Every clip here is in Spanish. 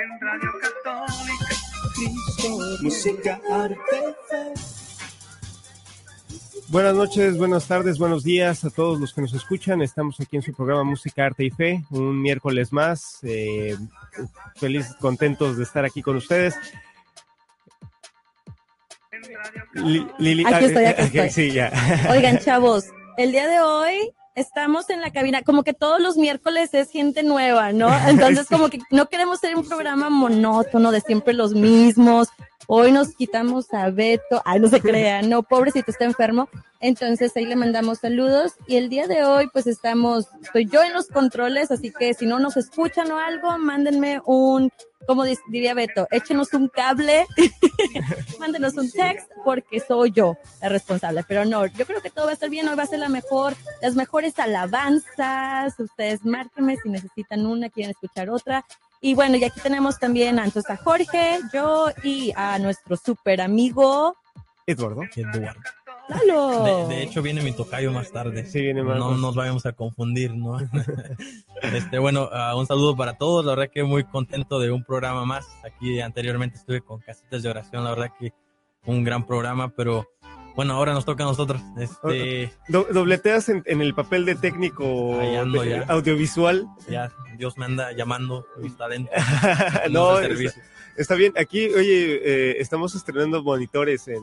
En Radio Católica, Cristo, música, arte, fe. Buenas noches, buenas tardes, buenos días a todos los que nos escuchan. Estamos aquí en su programa Música, Arte y Fe, un miércoles más. Eh, felices, contentos de estar aquí con ustedes. Li- Lili, Aquí estoy, ah, aquí eh, estoy. Sí, ya. Oigan, chavos, el día de hoy estamos en la cabina, como que todos los miércoles es gente nueva, ¿no? Entonces, como que no queremos ser un programa monótono de siempre los mismos. Hoy nos quitamos a Beto, ay, no se crean, no, pobrecito, está enfermo. Entonces ahí le mandamos saludos y el día de hoy pues estamos, estoy yo en los controles, así que si no nos escuchan o algo, mándenme un, como diría Beto, échenos un cable, mándenos un text porque soy yo la responsable. Pero no, yo creo que todo va a estar bien, hoy va a ser la mejor, las mejores alabanzas, ustedes márquenme si necesitan una, quieren escuchar otra. Y bueno, y aquí tenemos también a, entonces a Jorge, yo y a nuestro super amigo Eduardo. Eduardo. De, de hecho, viene mi tocayo más tarde. Sí, viene más. No nos vayamos a confundir, ¿no? este, bueno, ah, un saludo para todos. La verdad que muy contento de un programa más. Aquí anteriormente estuve con Casitas de Oración. La verdad que un gran programa, pero bueno, ahora nos toca a nosotros. Este, Do- dobleteas en, en el papel de técnico Ahí ando de- ya. audiovisual. ya Dios me anda llamando mis talentos. no, está, bien. Aquí, oye, eh, estamos estrenando monitores en,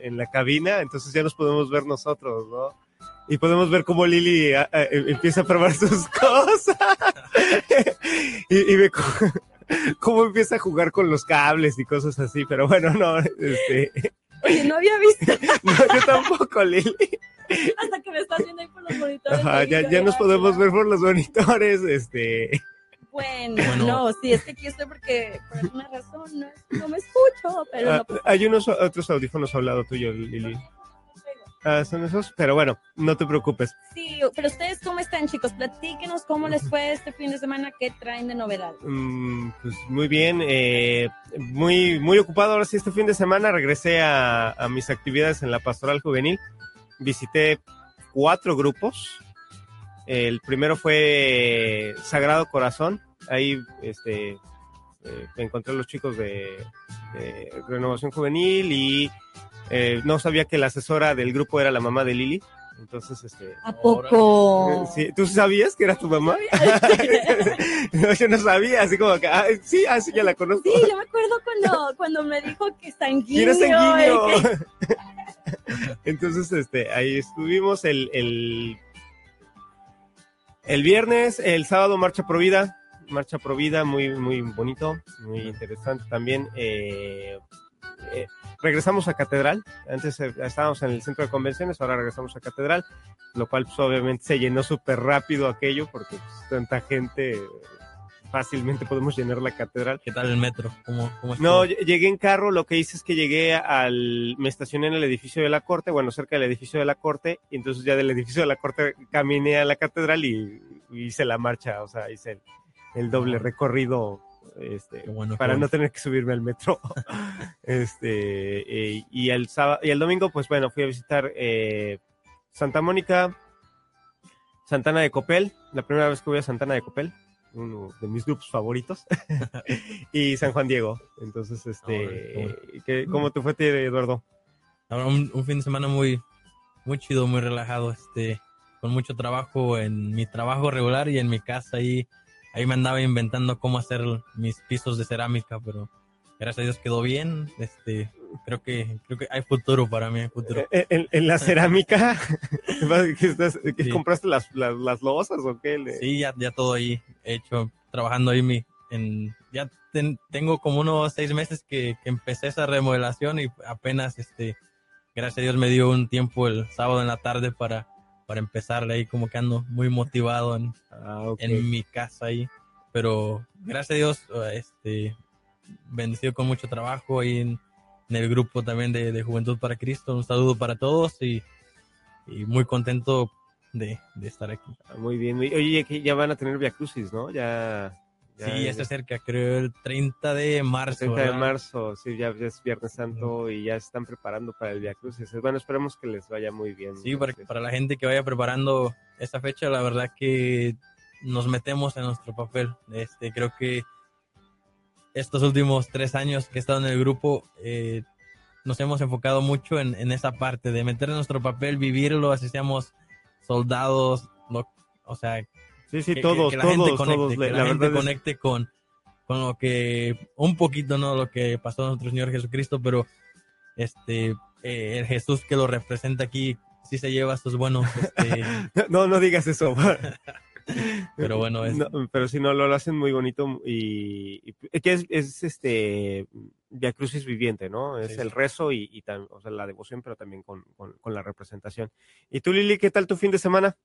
en la cabina, entonces ya nos podemos ver nosotros, ¿no? Y podemos ver cómo Lili ah, ah, em- empieza a probar sus cosas. y, y ve cómo, cómo empieza a jugar con los cables y cosas así. Pero bueno, no, este, Oye, no había visto no, yo tampoco, Lili. hasta que me estás viendo ahí por los monitores. Ajá, ya, ya nos "Ah, podemos claro". ver por los monitores, este. Bueno, Bueno. no, sí, es que aquí estoy porque por alguna razón no, no me escucho, pero Ah, no pues, hay unos otros audífonos a un lado tuyo, Lili. Ah, son esos, pero bueno, no te preocupes. Sí, pero ustedes cómo están, chicos? Platíquenos cómo les fue este fin de semana, qué traen de novedad. Mm, pues muy bien, eh, muy, muy ocupado ahora sí este fin de semana. Regresé a, a mis actividades en la pastoral juvenil. Visité cuatro grupos. El primero fue Sagrado Corazón. Ahí este, eh, encontré a los chicos de, de Renovación Juvenil y eh, no sabía que la asesora del grupo era la mamá de Lili. Entonces, este, ¿A poco? Sí, ¿Tú sabías que era tu mamá? no, yo no sabía, así como que, ah, sí, ah, sí, ya la conozco. Sí, yo me acuerdo cuando, cuando me dijo que sanguíneo. ¿Quién es sanguíneo? que- Entonces, este, ahí estuvimos el, el, el viernes, el sábado Marcha Provida, Marcha Provida, muy, muy bonito, muy interesante también. eh, eh, regresamos a Catedral, antes eh, estábamos en el centro de convenciones, ahora regresamos a Catedral, lo cual pues, obviamente se llenó súper rápido aquello, porque pues, tanta gente, eh, fácilmente podemos llenar la catedral. ¿Qué tal el metro? ¿Cómo, cómo No, llegué en carro, lo que hice es que llegué al, me estacioné en el edificio de la corte, bueno, cerca del edificio de la corte, y entonces ya del edificio de la corte caminé a la catedral y, y hice la marcha, o sea, hice el, el doble recorrido, este, bueno, para no tener que subirme al metro. este, eh, y el sábado, y el domingo, pues bueno, fui a visitar eh, Santa Mónica, Santana de Copel, la primera vez que voy a Santana de Copel, uno de mis grupos favoritos, y San Juan Diego. Entonces, este, ¿qué- ¿cómo te fue, ti, Eduardo? Ahora un, un fin de semana muy, muy chido, muy relajado, este, con mucho trabajo en mi trabajo regular y en mi casa ahí, ahí me andaba inventando cómo hacer mis pisos de cerámica, pero gracias a Dios quedó bien, este, creo que, creo que hay futuro para mí, hay futuro. Eh, En, en la cerámica, ¿qué estás- qué Sí. ¿compraste las, las, las losas o qué? Sí, ya, ya todo ahí hecho, trabajando ahí mi, en, ya ten- tengo como unos seis meses que, que empecé esa remodelación y apenas, este, gracias a Dios me dio un tiempo el sábado en la tarde para, para empezarle ahí como que ando muy motivado en, Ah, en mi casa ahí, pero gracias a Dios, este, bendecido con mucho trabajo ahí en, en el grupo también de, de Juventud para Cristo, un saludo para todos y, y muy contento de, de estar aquí. Ah, Muy bien, muy- oye, ya van a tener Via Crucis, ¿no? Ya. ya- Sí, ya se acerca, creo, el 30 de marzo. 30 de marzo, sí, ya, ya es Viernes Santo y ya están preparando para el Via Crucis. Bueno, esperemos que les vaya muy bien. Sí, para, para la gente que vaya preparando esa fecha, la verdad que nos metemos en nuestro papel. Este, creo que estos últimos tres años que he estado en el grupo, eh, nos hemos enfocado mucho en, en, esa parte de meter en nuestro papel, vivirlo, así seamos soldados, lo, o sea, sí, sí, que, todos, que la todos, gente conecte, todos, que la, la, gente es- conecte con, con lo que, un poquito, ¿no? Lo que pasó a nuestro Señor Jesucristo, pero este, eh, el Jesús que lo representa aquí, sí se lleva sus buenos, este, no, no digas eso. pero bueno, es, No, pero si no, lo hacen muy bonito y, y que es, es este Via Crucis viviente, ¿no? Es Sí, el rezo y, y tam- o sea, la devoción, pero también con, con, con la representación. ¿Y tú, Lili, qué tal tu fin de semana?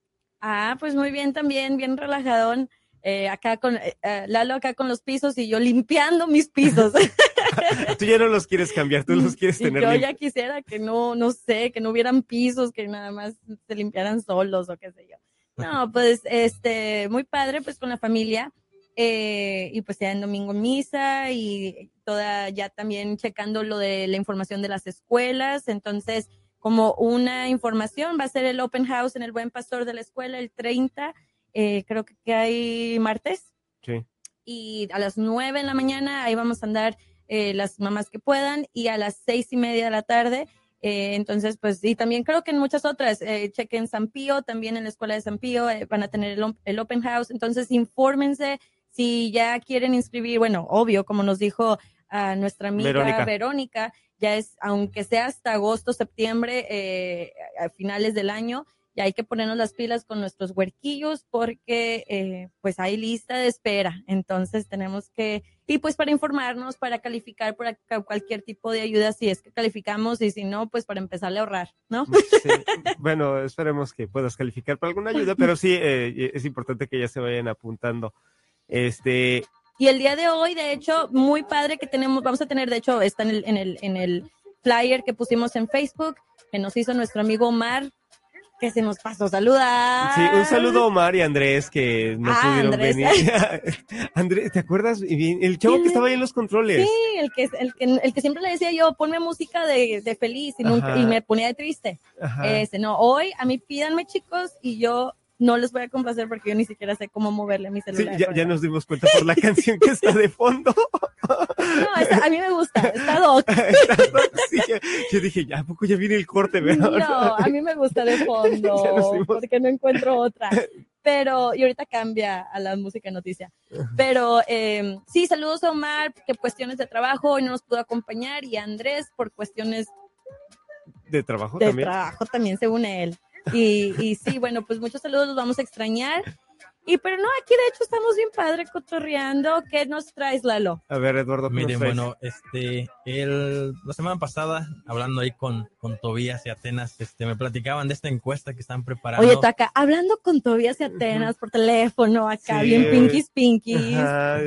Ah, pues muy bien también, bien relajadón. Eh, acá con eh, eh, Lalo acá con los pisos y yo limpiando mis pisos. Tú ya no los quieres cambiar, tú los quieres y tener yo ya quisiera que no, no sé, que no hubieran pisos, que nada más se limpiaran solos o qué sé yo. No, pues este, muy padre, pues con la familia. eh, y pues ya en domingo misa y toda ya también checando lo de la información de las escuelas. Entonces, como una información, va a ser el open house en el Buen Pastor de la escuela el 30, eh, creo que, hay martes Sí. y a las nueve en la mañana ahí vamos a andar eh, las mamás que puedan y a las seis y media de la tarde. Eh, entonces, pues, y también creo que en muchas otras, eh, chequen San Pío, también en la escuela de San Pío eh, van a tener el, el open house. Entonces, infórmense si ya quieren inscribir, bueno, obvio, como nos dijo a nuestra amiga Verónica. Verónica, ya es, aunque sea hasta agosto, septiembre, eh, a finales del año, ya hay que ponernos las pilas con nuestros huerquillos porque eh, pues hay lista de espera. Entonces tenemos que, y pues para informarnos, para calificar por acá cualquier tipo de ayuda, si es que calificamos y si no, pues para empezar a ahorrar, ¿no? Sí. Bueno, esperemos que puedas calificar para alguna ayuda, pero sí eh, es importante que ya se vayan apuntando. Este, Y el día de hoy, de hecho, muy padre que tenemos, vamos a tener, de hecho, está en el, en el, en el flyer que pusimos en Facebook, que nos hizo nuestro amigo Omar, que se nos pasó a saludar. Sí, un saludo a Omar y Andrés que no Ah, pudieron Andrés. venir. Andrés, ¿te acuerdas? El chavo que estaba ahí en los controles. Sí, el que, el que, el que siempre le decía yo, ponme música de, de feliz y, nunca- Ajá. y me ponía de triste. Este, no, hoy a mí pídanme chicos y yo no les voy a complacer porque yo ni siquiera sé cómo moverle a mi Sí, celular. ya, ya nos dimos cuenta por la canción que está de fondo. No, está- a mí me gusta, está doc. Sí, yo, yo dije, ya, ¿a poco ya viene el corte? ¿verdad? No, a mí me gusta de fondo porque no encuentro otra. Pero, y ahorita cambia a la música noticia. Pero eh, sí, saludos a Omar, que cuestiones de trabajo hoy no nos pudo acompañar, y a Andrés por cuestiones De trabajo de también. trabajo también, según él. Y, y sí, bueno, pues muchos saludos, los vamos a extrañar. Y pero no, aquí de hecho estamos bien padre cotorreando. ¿Qué nos traes, Lalo? A ver, Eduardo, ¿qué nos Miren, bueno, este, el, la semana pasada, hablando ahí con, con Tobías y Atenas, este, me platicaban de esta encuesta que están preparando. Oye, Taca, hablando con Tobias y Atenas por teléfono, acá, Sí, bien pinkies, pinkies. Ajá,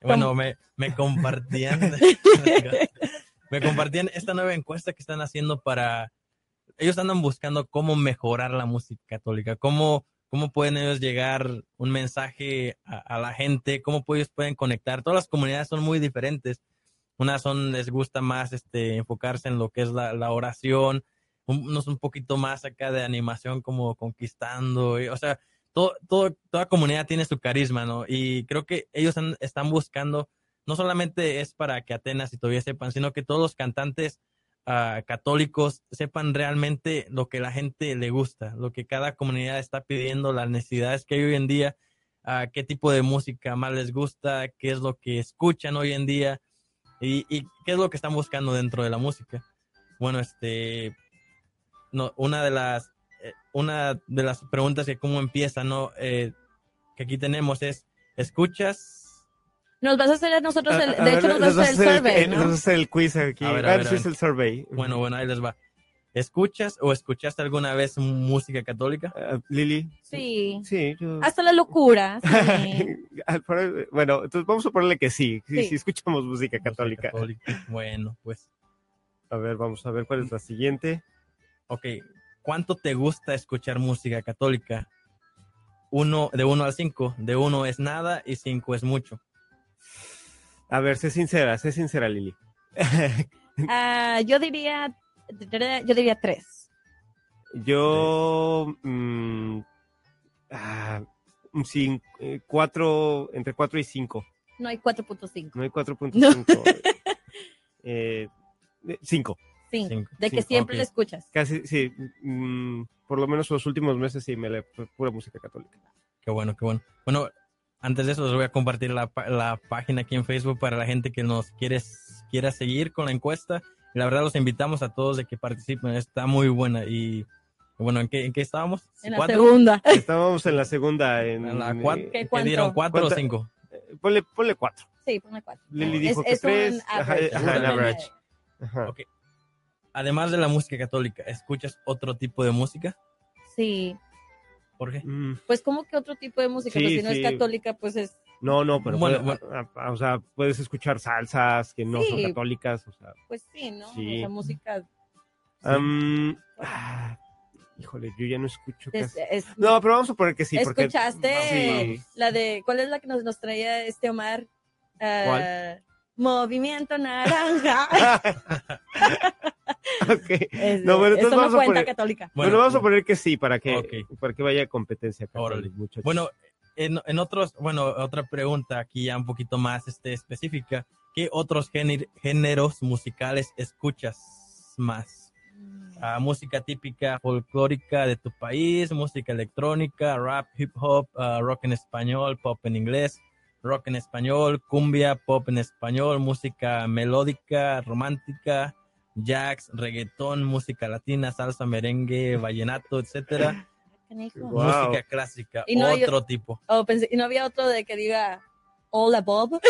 bueno, me, me compartían, me compartían esta nueva encuesta que están haciendo para, ellos andan buscando cómo mejorar la música católica, cómo, cómo pueden ellos llegar un mensaje a, a la gente, cómo ellos pueden conectar. Todas las comunidades son muy diferentes. Unas son, les gusta más este, enfocarse en lo que es la, la oración, un- unos un poquito más acá de animación como conquistando, y, o sea, todo, todo, toda comunidad tiene su carisma, ¿no? Y creo que ellos han- están buscando, no solamente es para que Atenas y todavía sepan, sino que todos los cantantes ah, católicos sepan realmente lo que la gente le gusta, lo que cada comunidad está pidiendo, las necesidades que hay hoy en día, ah, qué tipo de música más les gusta, qué es lo que escuchan hoy en día y, y qué es lo que están buscando dentro de la música. Bueno, este, no, una de las, eh, una de las preguntas que cómo empieza, ¿no? Eh, que aquí tenemos es, ¿escuchas? Nos vas a hacer a nosotros, el, a- a de ver, hecho nos vas a hacer el survey, eh, ¿no? nos vas a hacer el quiz aquí. A ver, a ver, es el survey. Bueno, bueno, ahí les va. ¿Escuchas o escuchaste alguna vez música católica? Ah, Lili. Sí. Sí, yo. Hasta la locura. sí. Bueno, entonces vamos a ponerle que sí, sí, Sí. sí escuchamos música Música católica. católica. Bueno, pues, A ver, vamos a ver cuál es la siguiente. ok. ¿Cuánto te gusta escuchar música católica? Uno, de 1 al 5. De 1 es nada y 5 es mucho. A ver, sé sincera, sé sincera, Lili. Ah, yo diría, yo diría tres. Yo mm, un cin- eh, cuatro, entre 4 y 5. No hay 4.5. No hay 4.5. eh, 5. Sí, Cinco. de que Cinco, siempre ok. le escuchas. Casi, sí. mm, por lo menos los últimos meses sí me le pura música católica. Qué bueno, qué bueno. Bueno, antes de eso les voy a compartir la, la página aquí en Facebook para la gente que nos quiere, quiera seguir con la encuesta. Y la verdad los invitamos a todos de que participen. Está muy buena. Y bueno, ¿en qué, en qué estábamos? En la ¿Cuatro? segunda. Estábamos en la segunda. En, ¿En la cuatro? eh, ¿Qué dieron? ¿Cuatro ¿Cuánto? o cinco? ponle, ponle 4. Sí, ponme cuatro. Lili Es- dijo que es un tres. Ajá, average, ajá, es un en average. Ajá. Ok. Además de la música católica, ¿escuchas otro tipo de música? Sí, ¿Por qué? Mm, pues como que otro tipo de música, Sí, pues si no sí. es católica, pues es No, no, pero Bueno, puede- a- a- o sea, puedes escuchar salsas que no son católicas. O sea, pues sí, ¿no? Sí. O sea, música ah, híjole, yo ya no escucho es, casi. es- No, pero vamos a poner que sí. Porque, ¿Escuchaste Sí. la de cuál es la que nos, nos traía este Omar? Ah, ¿Cuál? Movimiento naranja. Ok. Es- No, bueno, entonces no vamos a cuenta poner- católica. Bueno, vamos a poner que sí, para que, para que vaya competencia muchachos. Bueno, en, en otros, bueno, otra pregunta aquí ya un poquito más este, específica. ¿Qué otros géner- géneros musicales escuchas más? Ah, música típica folclórica de tu país, música electrónica, rap, hip hop, ah, rock en español, pop en inglés, rock en español, cumbia, pop en español, música melódica, romántica, jazz, reggaetón, música latina, salsa, merengue, vallenato, etcétera. Wow. música clásica, Y no hay- otro tipo. Oh, pensé- y no había otro de que diga Hola Bob.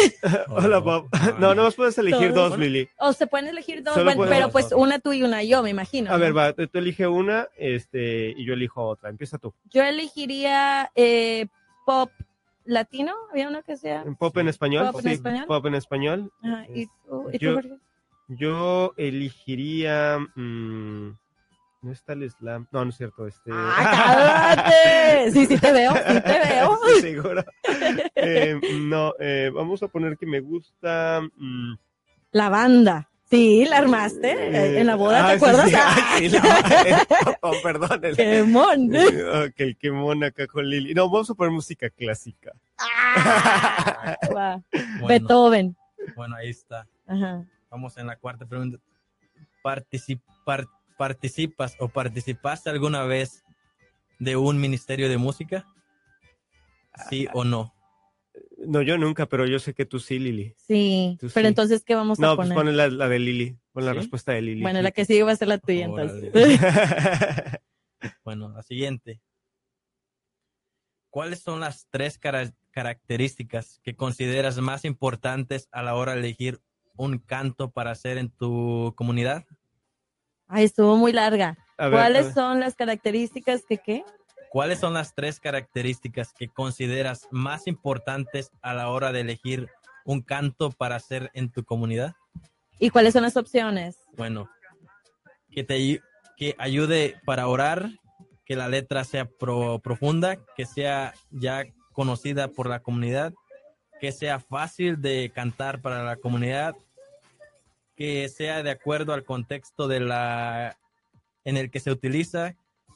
Hola, Bob. No, no más puedes elegir Todos. dos, Lili. O se pueden elegir dos, bueno, pero pues una tú y una yo, me imagino. A ver, va, tú tú elige una este, y yo elijo otra. Empieza tú. Yo elegiría eh, pop latino. ¿Había uno que sea? ¿Pop en español? ¿Pop en español? Pop en español. Ajá, ¿Y tú, y tú, Yo- Jorge? Yo elegiría. mm, no está el slam. No, no es cierto. Este... ¡Ah, cállate! Sí, sí te veo, sí te veo. Sí, seguro. Eh, no, eh, vamos a poner que me gusta. mm, La banda. Sí, la armaste eh, en la boda, ah, ¿te acuerdas? sí, sí, la- oh, perdón. el- ¡Qué mon! Eh, Ok, qué mona acá con Lili. No, vamos a poner música clásica. Ah. Bueno, Beethoven. bueno, ahí está. Ajá. Vamos en la cuarta pregunta. Participar, ¿Participas o participaste alguna vez de un ministerio de música? ¿Sí o no? No, yo nunca, pero yo sé que tú sí, Lili. Sí, Tú pero sí. entonces, ¿qué vamos a No, pues poner? pon la, la de Lili. Pon la ¿Sí? respuesta de Lili. Bueno, la que sigue va a ser la tuya, entonces. Bueno, la siguiente. ¿Cuáles son las tres cara- características que consideras más importantes a la hora de elegir un canto para hacer en tu comunidad? Ay, estuvo muy larga. Ver, ¿Cuáles son las características que qué? ¿Cuáles son las tres características que consideras más importantes a la hora de elegir un canto para hacer en tu comunidad? ¿Y cuáles son las opciones? Bueno, que te que ayude para orar, que la letra sea pro- profunda, que sea ya conocida por la comunidad, que sea fácil de cantar para la comunidad, que sea de acuerdo al contexto de la en el que se utiliza,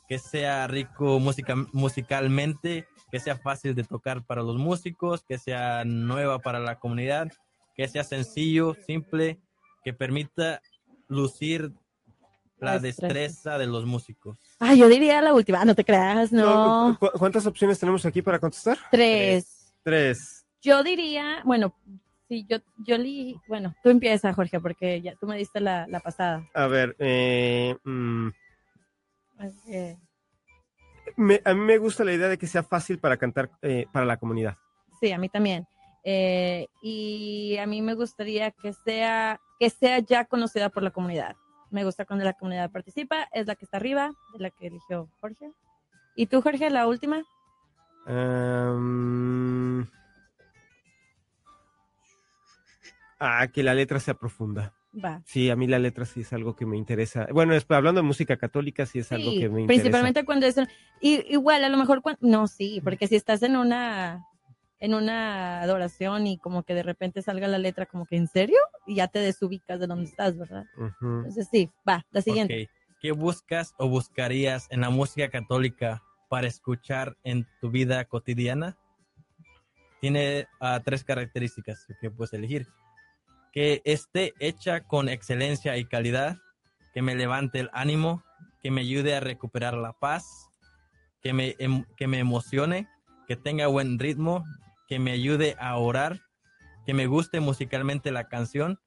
que sea rico música, musicalmente, que sea fácil de tocar para los músicos, que sea nueva para la comunidad, que sea sencillo, simple, que permita lucir la destreza. de los músicos. Ah, yo diría la última. Ah, no te creas, no. ¿cu- ¿Cuántas opciones tenemos aquí para contestar? Tres. Tres. Yo diría, bueno, sí, yo, yo li, bueno, tú empieza, Jorge, porque ya tú me diste la, la pasada. A ver, eh, mm, me- a mí me gusta la idea de que sea fácil para cantar eh, para la comunidad. Sí, a mí también. Eh, y a mí me gustaría que sea, que sea ya conocida por la comunidad. Me gusta cuando la comunidad participa, es la que está arriba, de la que eligió Jorge. ¿Y tú, Jorge, la última? Ah, que la letra sea profunda. Va. Sí, a mí la letra sí es algo que me interesa. Bueno, es- hablando de música católica, sí es algo que me interesa. principalmente cuando es y, igual a lo mejor cuan- no sí porque si estás en una en una adoración y como que de repente salga la letra como que en serio y ya te desubicas de dónde estás verdad Ujú. entonces sí va la siguiente. ¿Qué buscas o buscarías en la música católica para escuchar en tu vida cotidiana tiene ah, tres características que puedes elegir. Que esté hecha con excelencia y calidad, que me levante el ánimo, que me ayude a recuperar la paz, que me, em- que me emocione, que tenga buen ritmo, que me ayude a orar, que me guste musicalmente la canción,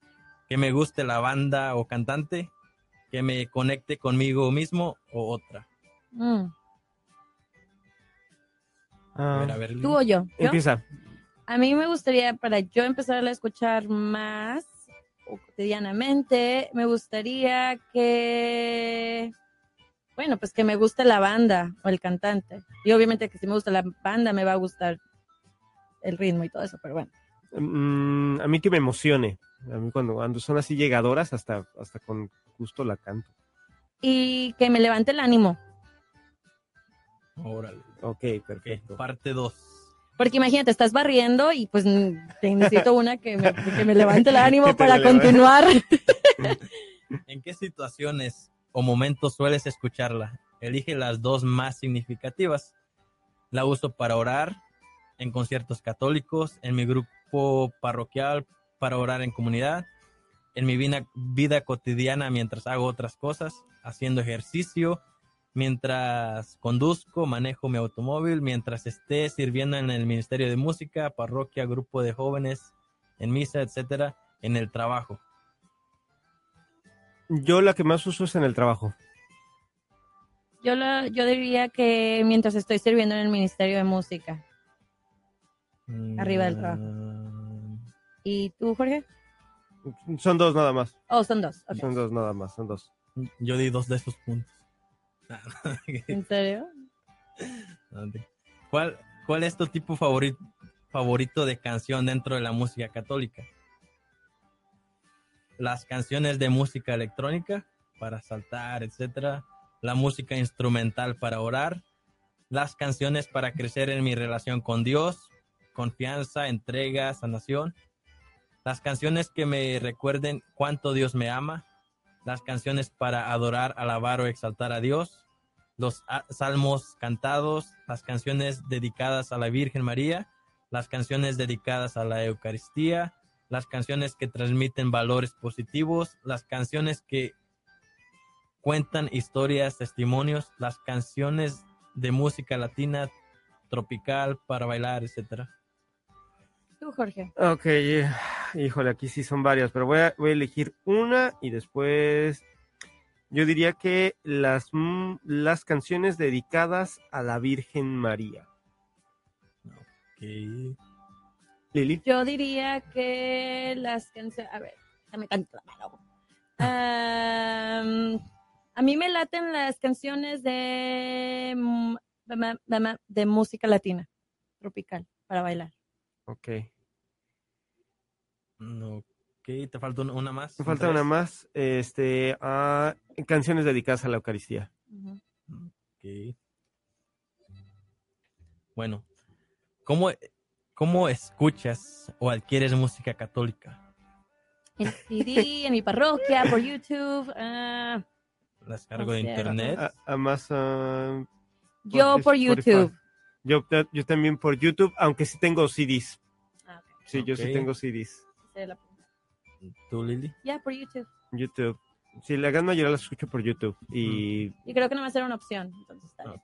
que me guste la banda o cantante, que me conecte conmigo mismo o otra. Mm. A ver, a ver, Lili. ¿Tú o yo? ¿Yo? empieza. A mí me gustaría, para yo empezar a escuchar más o cotidianamente, me gustaría que, bueno, pues que me guste la banda o el cantante. Y obviamente que si me gusta la banda, me va a gustar el ritmo y todo eso, pero bueno. Mm, a mí que me emocione. A mí cuando, cuando son así llegadoras, hasta, hasta con gusto la canto. Y que me levante el ánimo. Órale. Ok, Ok, perfecto. parte 2. Porque imagínate, estás barriendo y pues necesito una que me, que me levante el ánimo para continuar. ¿En qué situaciones o momentos sueles escucharla? Elige las dos más significativas. La uso para orar, en conciertos católicos, en mi grupo parroquial, para orar en comunidad, en mi vida, vida cotidiana mientras hago otras cosas, haciendo ejercicio, mientras conduzco, manejo mi automóvil, mientras esté sirviendo en el Ministerio de Música, parroquia, grupo de jóvenes, en misa, etcétera, en el trabajo. Yo la que más uso es en el trabajo. Yo, la, yo diría que mientras estoy sirviendo en el Ministerio de Música. Arriba del trabajo. Mm, ¿Y tú, Jorge? Son dos nada más. Oh, son dos. Son dos nada más, son dos. Yo di dos de esos puntos. ¿En serio? ¿Cuál, ¿Cuál es tu tipo favorito, favorito de canción dentro de la música católica? Las canciones de música electrónica para saltar, etcétera. La música instrumental para orar. Las canciones para crecer en mi relación con Dios. Confianza, entrega, sanación. Las canciones que me recuerden cuánto Dios me ama. Las canciones para adorar, alabar o exaltar a Dios los a- salmos cantados, las canciones dedicadas a la Virgen María, las canciones dedicadas a la Eucaristía, las canciones que transmiten valores positivos, las canciones que cuentan historias, testimonios, las canciones de música latina, tropical, para bailar, etcétera. Tú, Jorge. Ok, híjole, aquí sí son varias, pero voy a, voy a elegir una y después yo diría que las, mm, las canciones dedicadas a la Virgen María. Ok. Lili. Yo diría que las canciones. A ver, dame tanto la mano. Am, a mí me laten las canciones de, mm, de, de- de música latina, tropical, para bailar. Ok. Mm, Ok, te falta una- más. Me falta una más. Este, ah, canciones dedicadas a la Eucaristía. Ujú. Ok. Bueno, ¿cómo, ¿cómo escuchas o adquieres música católica? En CD, en mi parroquia, por YouTube. ah, ¿La descargo de internet? A- Amazon. yo por. YouTube. Yo, yo también por YouTube, aunque sí tengo CDs. Ah, ok. Sí, yo sí tengo CDs. ¿Tú, Lili? Ya, por YouTube. YouTube. Sí, la gran mayoría las escucho por YouTube. Y Y creo que no va a ser una opción. Entonces está bien.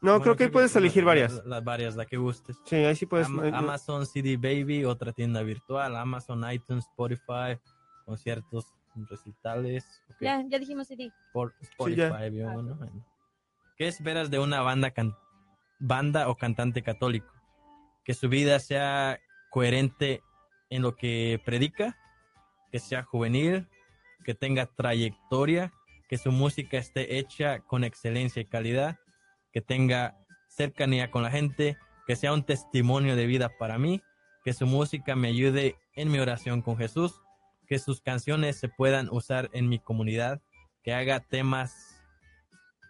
No, Bueno, creo que puedes la- elegir la- varias. Las varias, la que gustes. Sí, ahí sí puedes. Am- eh, no- Amazon CD Baby, otra tienda virtual, Amazon, iTunes, Spotify, conciertos, recitales. ok. Ya, ya dijimos CD. Por Spotify, vio, Ah, bueno, bueno. ¿Qué esperas de una banda, can- banda o cantante católico? Que su vida sea coherente en lo que predica, que sea juvenil, que tenga trayectoria, que su música esté hecha con excelencia y calidad, que tenga cercanía con la gente, que sea un testimonio de vida para mí, que su música me ayude en mi oración con Jesús, que sus canciones se puedan usar en mi comunidad, que haga temas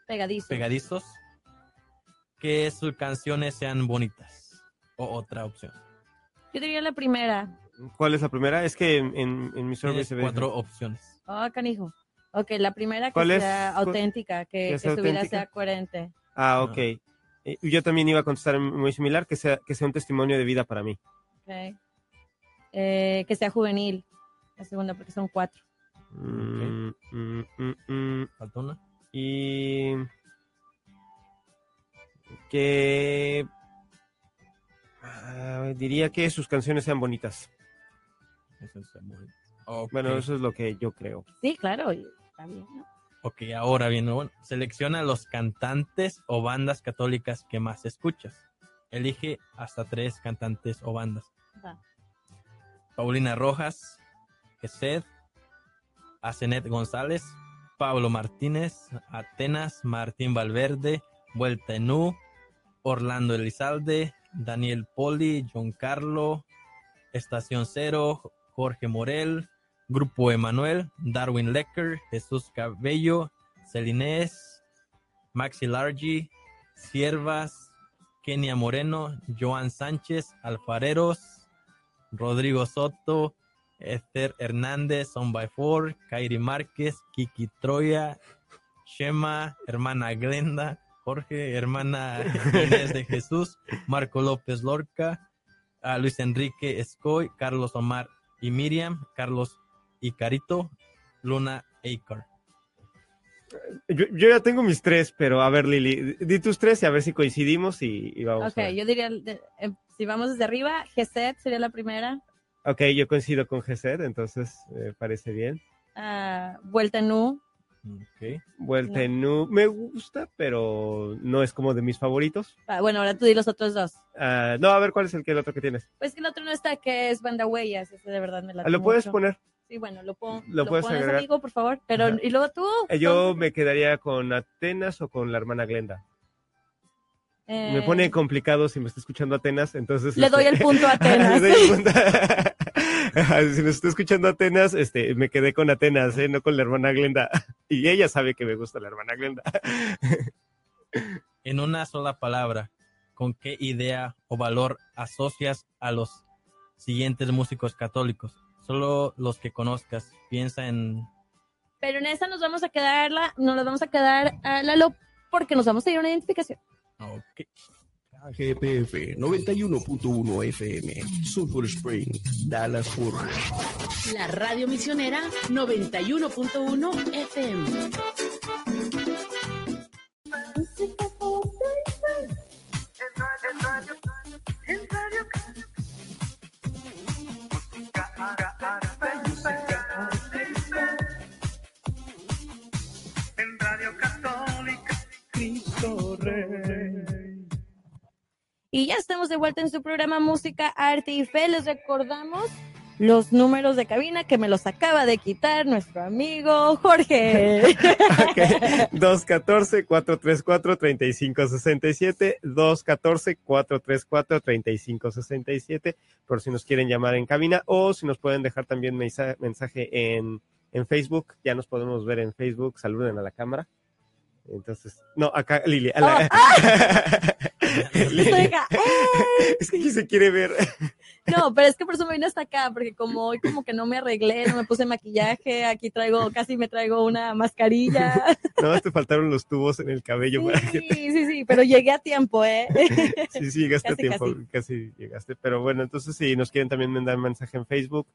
Pegadizo. pegadizos, que sus canciones sean bonitas. O otra opción. Yo diría la primera. ¿Cuál es la primera? Es que en, en, en mi survey se ve. cuatro opciones. Oh, canijo. Ok, la primera que sea ¿Cuál- auténtica, que, que que sea su vida sea coherente. Ah, ok. Eh, Yo también iba a contestar muy similar, que sea, que sea un testimonio de vida para mí. Ok. Eh, que sea juvenil. La segunda, porque son cuatro. Mm, mm, mm, mm. ¿Falta una? Y que ah, diría que sus canciones sean bonitas. Eso está muy- Ok. Bueno, eso es lo que yo creo. Sí, claro. bien, ¿no? Ok, ahora bien, bueno, selecciona los cantantes o bandas católicas que más escuchas. Elige hasta tres cantantes o bandas. Va. Paulina Rojas, Gesed, Asenet González, Pablo Martínez, Atenas, Martín Valverde, Vuelta en U, Orlando Elizalde, Daniel Poli, John Carlo, Estación Cero, Jorge Morel, Grupo Emanuel, Darwin Lecker, Jesús Cabello, Celinés, Maxi Largi, Siervas, Kenia Moreno, Joan Sánchez, Alfareros, Rodrigo Soto, Esther Hernández, On by Four, Kairi Márquez, Kiki Troya, Shema, hermana Glenda, Jorge, hermana Inés de Jesús, Marco López Lorca, Luis Enrique Escoy, Carlos Omar y Miriam, Carlos y Carito, Luna Aker. Yo, yo ya tengo mis tres, pero a ver, Lili, di tus tres y a ver si coincidimos y, y vamos. Ok, a ver. yo diría, eh, si vamos desde arriba, Geset sería la primera. Ok, yo coincido con Gesed, entonces me parece bien. ah, Vuelta en U. Ok. Vuelta No. en U me gusta, pero no es como de mis favoritos. Ah, bueno, ahora tú di los otros dos. Ah, no, a ver, ¿cuál es el, que, el otro que tienes? Pues que el otro no está, que es Banda Huellas. Ese de verdad me la Ah, ¿Lo puedes poner? Sí, bueno, lo, pongo. Lo lo, puedes pones, agregar. amigo, por favor. Pero, Ajá. y luego tú. Eh, Yo ¿cómo? me quedaría con Atenas o con la hermana Glenda. Me Eh, pone complicado si me está escuchando Atenas, entonces... Le doy este, el punto a Atenas. Le doy el punto. si me está escuchando Atenas, este, me quedé con Atenas, ¿eh? no con la hermana Glenda. Y ella sabe que me gusta la hermana Glenda. En una sola palabra, ¿con qué idea o valor asocias a los siguientes músicos católicos? Solo los que conozcas. Piensa en Pero en esa nos vamos a quedar, la, nos la vamos a quedar a Lalo porque nos vamos a ir a una identificación. Ok. GPF 91.1 FM, Sulphur Spring, Dallas Fort. La radio misionera 91.1 FM. En Y ya estamos de vuelta en su programa Música, Arte y Fe. Les recordamos los números de cabina que me los acaba de quitar nuestro amigo Jorge. 214-434-3567, 214-434-3567, por si nos quieren llamar en cabina o si nos pueden dejar también mensa- mensaje en, en Facebook, ya nos podemos ver en Facebook, saluden a la cámara. Entonces, no, acá, Lili. a la- Lili. Acá. es que aquí se quiere ver. No, pero es que por eso me vine hasta acá, porque como hoy como que no me arreglé, no me puse maquillaje, aquí traigo, casi me traigo una mascarilla. No, te faltaron los tubos en el cabello. para que Sí, sí, sí, pero llegué a tiempo, ¿eh? Sí, sí, llegaste Casi, a tiempo, casi. casi. llegaste. Pero bueno, entonces si nos quieren también mandar mensaje en Facebook,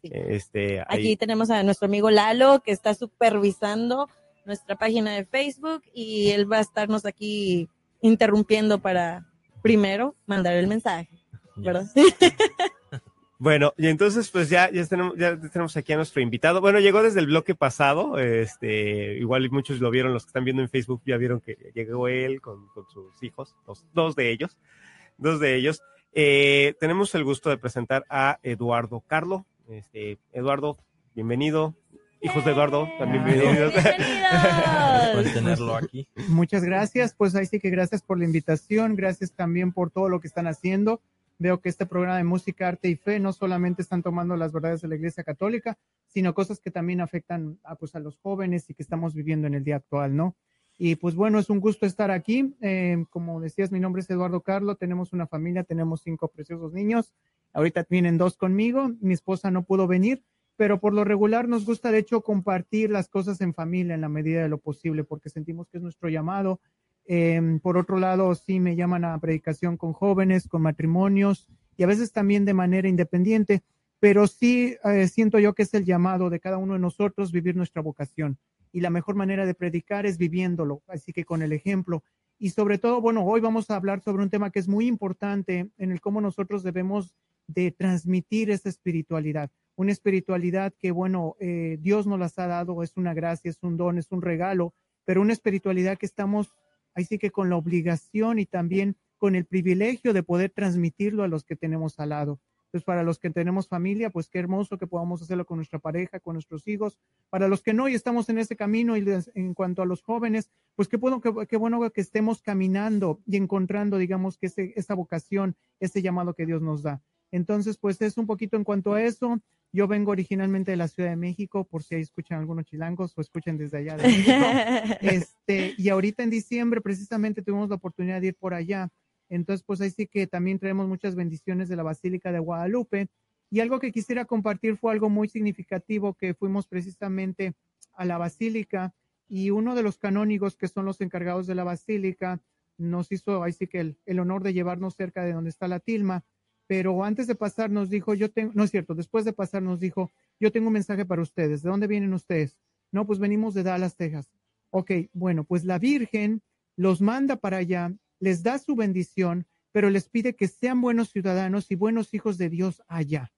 Sí. este, Aquí tenemos a nuestro amigo Lalo, que está supervisando nuestra página de Facebook y él va a estarnos aquí interrumpiendo para primero mandar el mensaje, ¿verdad? bueno, y entonces pues ya, ya tenemos, ya tenemos aquí a nuestro invitado. Bueno, llegó desde el bloque pasado, este, igual muchos lo vieron, los que están viendo en Facebook ya vieron que llegó él con, con sus hijos, dos, dos de ellos, dos de ellos. Eh, tenemos el gusto de presentar a Eduardo Carlo. Este, Eduardo, bienvenido. Hijos de Eduardo, también bienvenidos. Por Bienvenidos. tenerlo aquí. Muchas gracias, pues ahí sí que gracias por la invitación, gracias también por todo lo que están haciendo. Veo que este programa de música, arte y fe no solamente están tomando las verdades de la Iglesia Católica, sino cosas que también afectan a, pues, a los jóvenes y que estamos viviendo en el día actual, ¿no? Y pues bueno, es un gusto estar aquí. Eh, como decías, mi nombre es Eduardo Carlo, tenemos una familia, tenemos cinco preciosos niños. Ahorita vienen dos conmigo, mi esposa no pudo venir, pero por lo regular nos gusta de hecho compartir las cosas en familia en la medida de lo posible, porque sentimos que es nuestro llamado Em, por otro lado, sí me llaman a predicación con jóvenes, con matrimonios y a veces también de manera independiente, pero sí eh, siento yo que es el llamado de cada uno de nosotros vivir nuestra vocación. Y la mejor manera de predicar es viviéndolo, así que con el ejemplo. Y sobre todo, bueno, hoy vamos a hablar sobre un tema que es muy importante en el cómo nosotros debemos de transmitir esa espiritualidad. Una espiritualidad que, bueno, eh, Dios nos las ha dado, es una gracia, es un don, es un regalo, pero una espiritualidad que estamos, ahí sí que con la obligación y también con el privilegio de poder transmitirlo a los que tenemos al lado. Entonces, para los que tenemos familia, pues qué hermoso que podamos hacerlo con nuestra pareja, con nuestros hijos. Para los que no y estamos en ese camino y en cuanto a los jóvenes, pues qué bueno, que estemos caminando y encontrando, digamos, que esa vocación, ese llamado que Dios nos da. Entonces, pues es un poquito en cuanto a eso. Yo vengo originalmente de la Ciudad de México, por si ahí escuchan algunos chilangos o escuchan desde allá de México. Este, y ahorita en diciembre precisamente tuvimos la oportunidad de ir por allá entonces, pues ahí sí que también traemos muchas bendiciones de la Basílica de Guadalupe. Y algo que quisiera compartir fue algo muy significativo que fuimos precisamente a la Basílica y uno de los canónigos que son los encargados de la Basílica nos hizo ahí sí que el, honor de llevarnos cerca de donde está la tilma, pero antes de pasar nos dijo, yo tengo, no es cierto, después de pasar nos dijo, yo tengo un mensaje para ustedes, ¿de dónde vienen ustedes? No, pues venimos de Dallas, Texas. Ok, bueno, pues la Virgen los manda para allá les da su bendición, pero les pide que sean buenos ciudadanos y buenos hijos de Dios allá.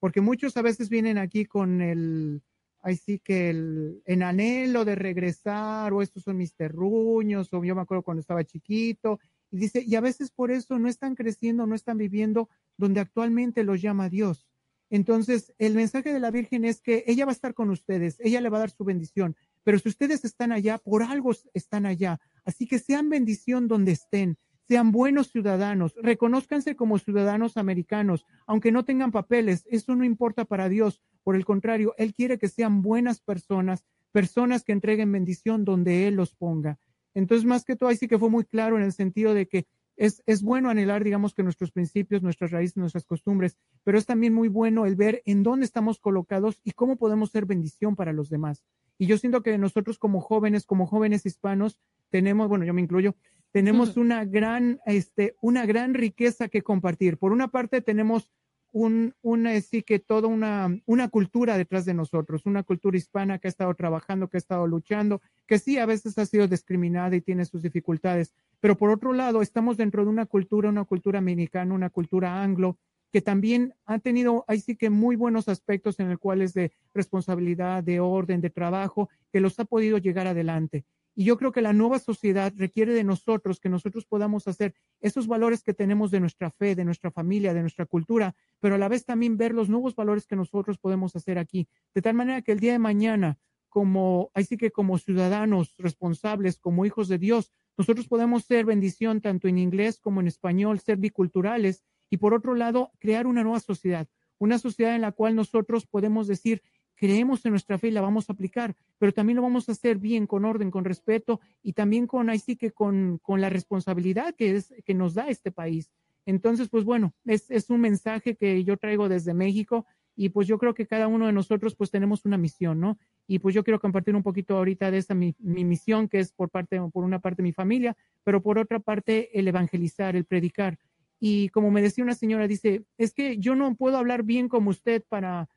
Porque muchos a veces vienen aquí con el, ahí sí que el, en anhelo de regresar, o estos son mis terruños, o yo me acuerdo cuando estaba chiquito, y dice, y a veces por eso no están creciendo, no están viviendo donde actualmente los llama Dios. Entonces, el mensaje de la Virgen es que ella va a estar con ustedes, ella le va a dar su bendición, pero si ustedes están allá, por algo están allá. Así que sean bendición donde estén, sean buenos ciudadanos, reconózcanse como ciudadanos americanos, aunque no tengan papeles, eso no importa para Dios. Por el contrario, Él quiere que sean buenas personas, personas que entreguen bendición donde Él los ponga. Entonces, más que todo, ahí sí que fue muy claro en el sentido de que es, es, bueno anhelar, digamos, que nuestros principios, nuestras raíces, nuestras costumbres, pero es también muy bueno el ver en dónde estamos colocados y cómo podemos ser bendición para los demás. Y yo siento que nosotros como jóvenes, como jóvenes hispanos, tenemos, bueno, yo me incluyo, tenemos una gran, este, una gran riqueza que compartir. Por una parte tenemos un, una, sí que toda una, una cultura detrás de nosotros, una cultura hispana que ha estado trabajando, que ha estado luchando, que sí a veces ha sido discriminada y tiene sus dificultades, pero por otro lado estamos dentro de una cultura, una cultura americana, una cultura anglo, que también ha tenido, ahí sí que muy buenos aspectos en el cual es de responsabilidad, de orden, de trabajo, que los ha podido llegar adelante. Y yo creo que la nueva sociedad requiere de nosotros que nosotros podamos hacer esos valores que tenemos de nuestra fe, de nuestra familia, de nuestra cultura, pero a la vez también ver los nuevos valores que nosotros podemos hacer aquí. De tal manera que el día de mañana, como, ahí sí que como ciudadanos responsables, como hijos de Dios, nosotros podemos ser bendición tanto en inglés como en español, ser biculturales y por otro lado, crear una nueva sociedad, una sociedad en la cual nosotros podemos decir, creemos en nuestra fe y la vamos a aplicar, pero también lo vamos a hacer bien, con orden, con respeto y también con, ahí sí que con, con la responsabilidad que, es, que nos da este país. Entonces, pues bueno, es, es un mensaje que yo traigo desde México y pues yo creo que cada uno de nosotros pues tenemos una misión, ¿no? Y pues yo quiero compartir un poquito ahorita de esta mi, mi misión que es por parte, por una parte mi familia, pero por otra parte el evangelizar, el predicar. Y como me decía una señora, dice, es que yo no puedo hablar bien como usted para,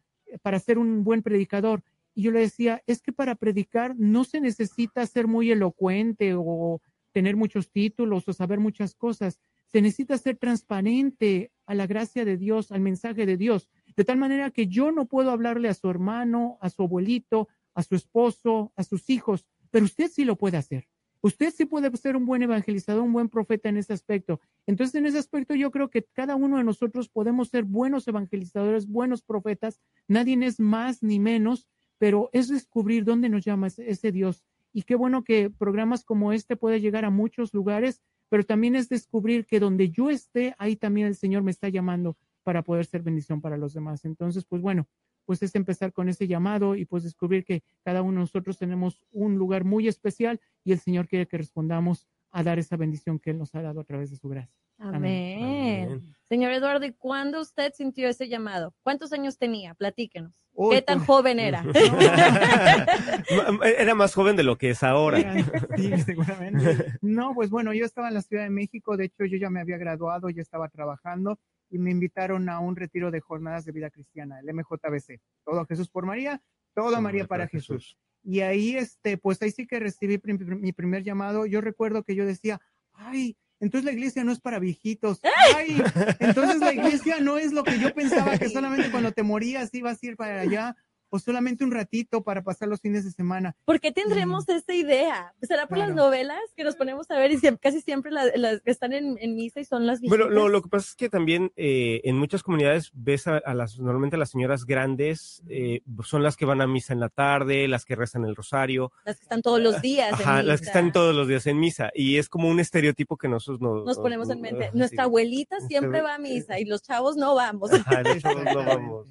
para ser un buen predicador. Y yo le decía, es que para predicar no se necesita ser muy elocuente o tener muchos títulos o saber muchas cosas. Se necesita ser transparente a la gracia de Dios, al mensaje de Dios. De tal manera que yo no puedo hablarle a su hermano, a su abuelito, a su esposo, a sus hijos, pero usted sí lo puede hacer. Usted sí puede ser un buen evangelizador, un buen profeta en ese aspecto. Entonces, en ese aspecto yo creo que cada uno de nosotros podemos ser buenos evangelizadores, buenos profetas. Nadie es más ni menos, pero es descubrir dónde nos llama ese Dios. Y qué bueno que programas como este puede llegar a muchos lugares, pero también es descubrir que donde yo esté, ahí también el Señor me está llamando para poder ser bendición para los demás. Entonces, pues bueno, pues es empezar con ese llamado y pues descubrir que cada uno de nosotros tenemos un lugar muy especial y el Señor quiere que respondamos a dar esa bendición que Él nos ha dado a través de su gracia. Amén. Amén. Señor Eduardo, ¿y cuándo usted sintió ese llamado? ¿Cuántos años tenía? Platíquenos. Uy, ¿Qué tan joven era? Era más joven de lo que es ahora. Sí, seguramente. No, pues bueno, yo estaba en la Ciudad de México, de hecho yo ya me había graduado, ya estaba trabajando y me invitaron a un retiro de jornadas de vida cristiana, el MJBC. Todo Jesús por María, todo María para Jesús. Y ahí, este, pues ahí sí que recibí prim- mi primer llamado. Yo recuerdo que yo decía, ay, entonces la iglesia no es para viejitos. Ay, entonces la iglesia no es lo que yo pensaba que solamente cuando te morías ibas a ir para allá o solamente un ratito para pasar los fines de semana. ¿Por qué tendremos esa idea? ¿Será por las. Claro. novelas que nos ponemos a ver y siempre- casi siempre las, las que están en, en misa y son las Bueno, viejitas? lo, lo que pasa es que también eh, en muchas comunidades ves a, a las, normalmente a las señoras grandes, eh, son las que van a misa en la tarde, las que rezan el rosario, Las que están todos los días. en ajá, las que misa. están todos los días en misa, y es como un estereotipo que nosotros nos, Nos ponemos en mente. Nuestra sí. abuelita siempre va a misa y los chavos no vamos. Ajá, de hecho, no vamos.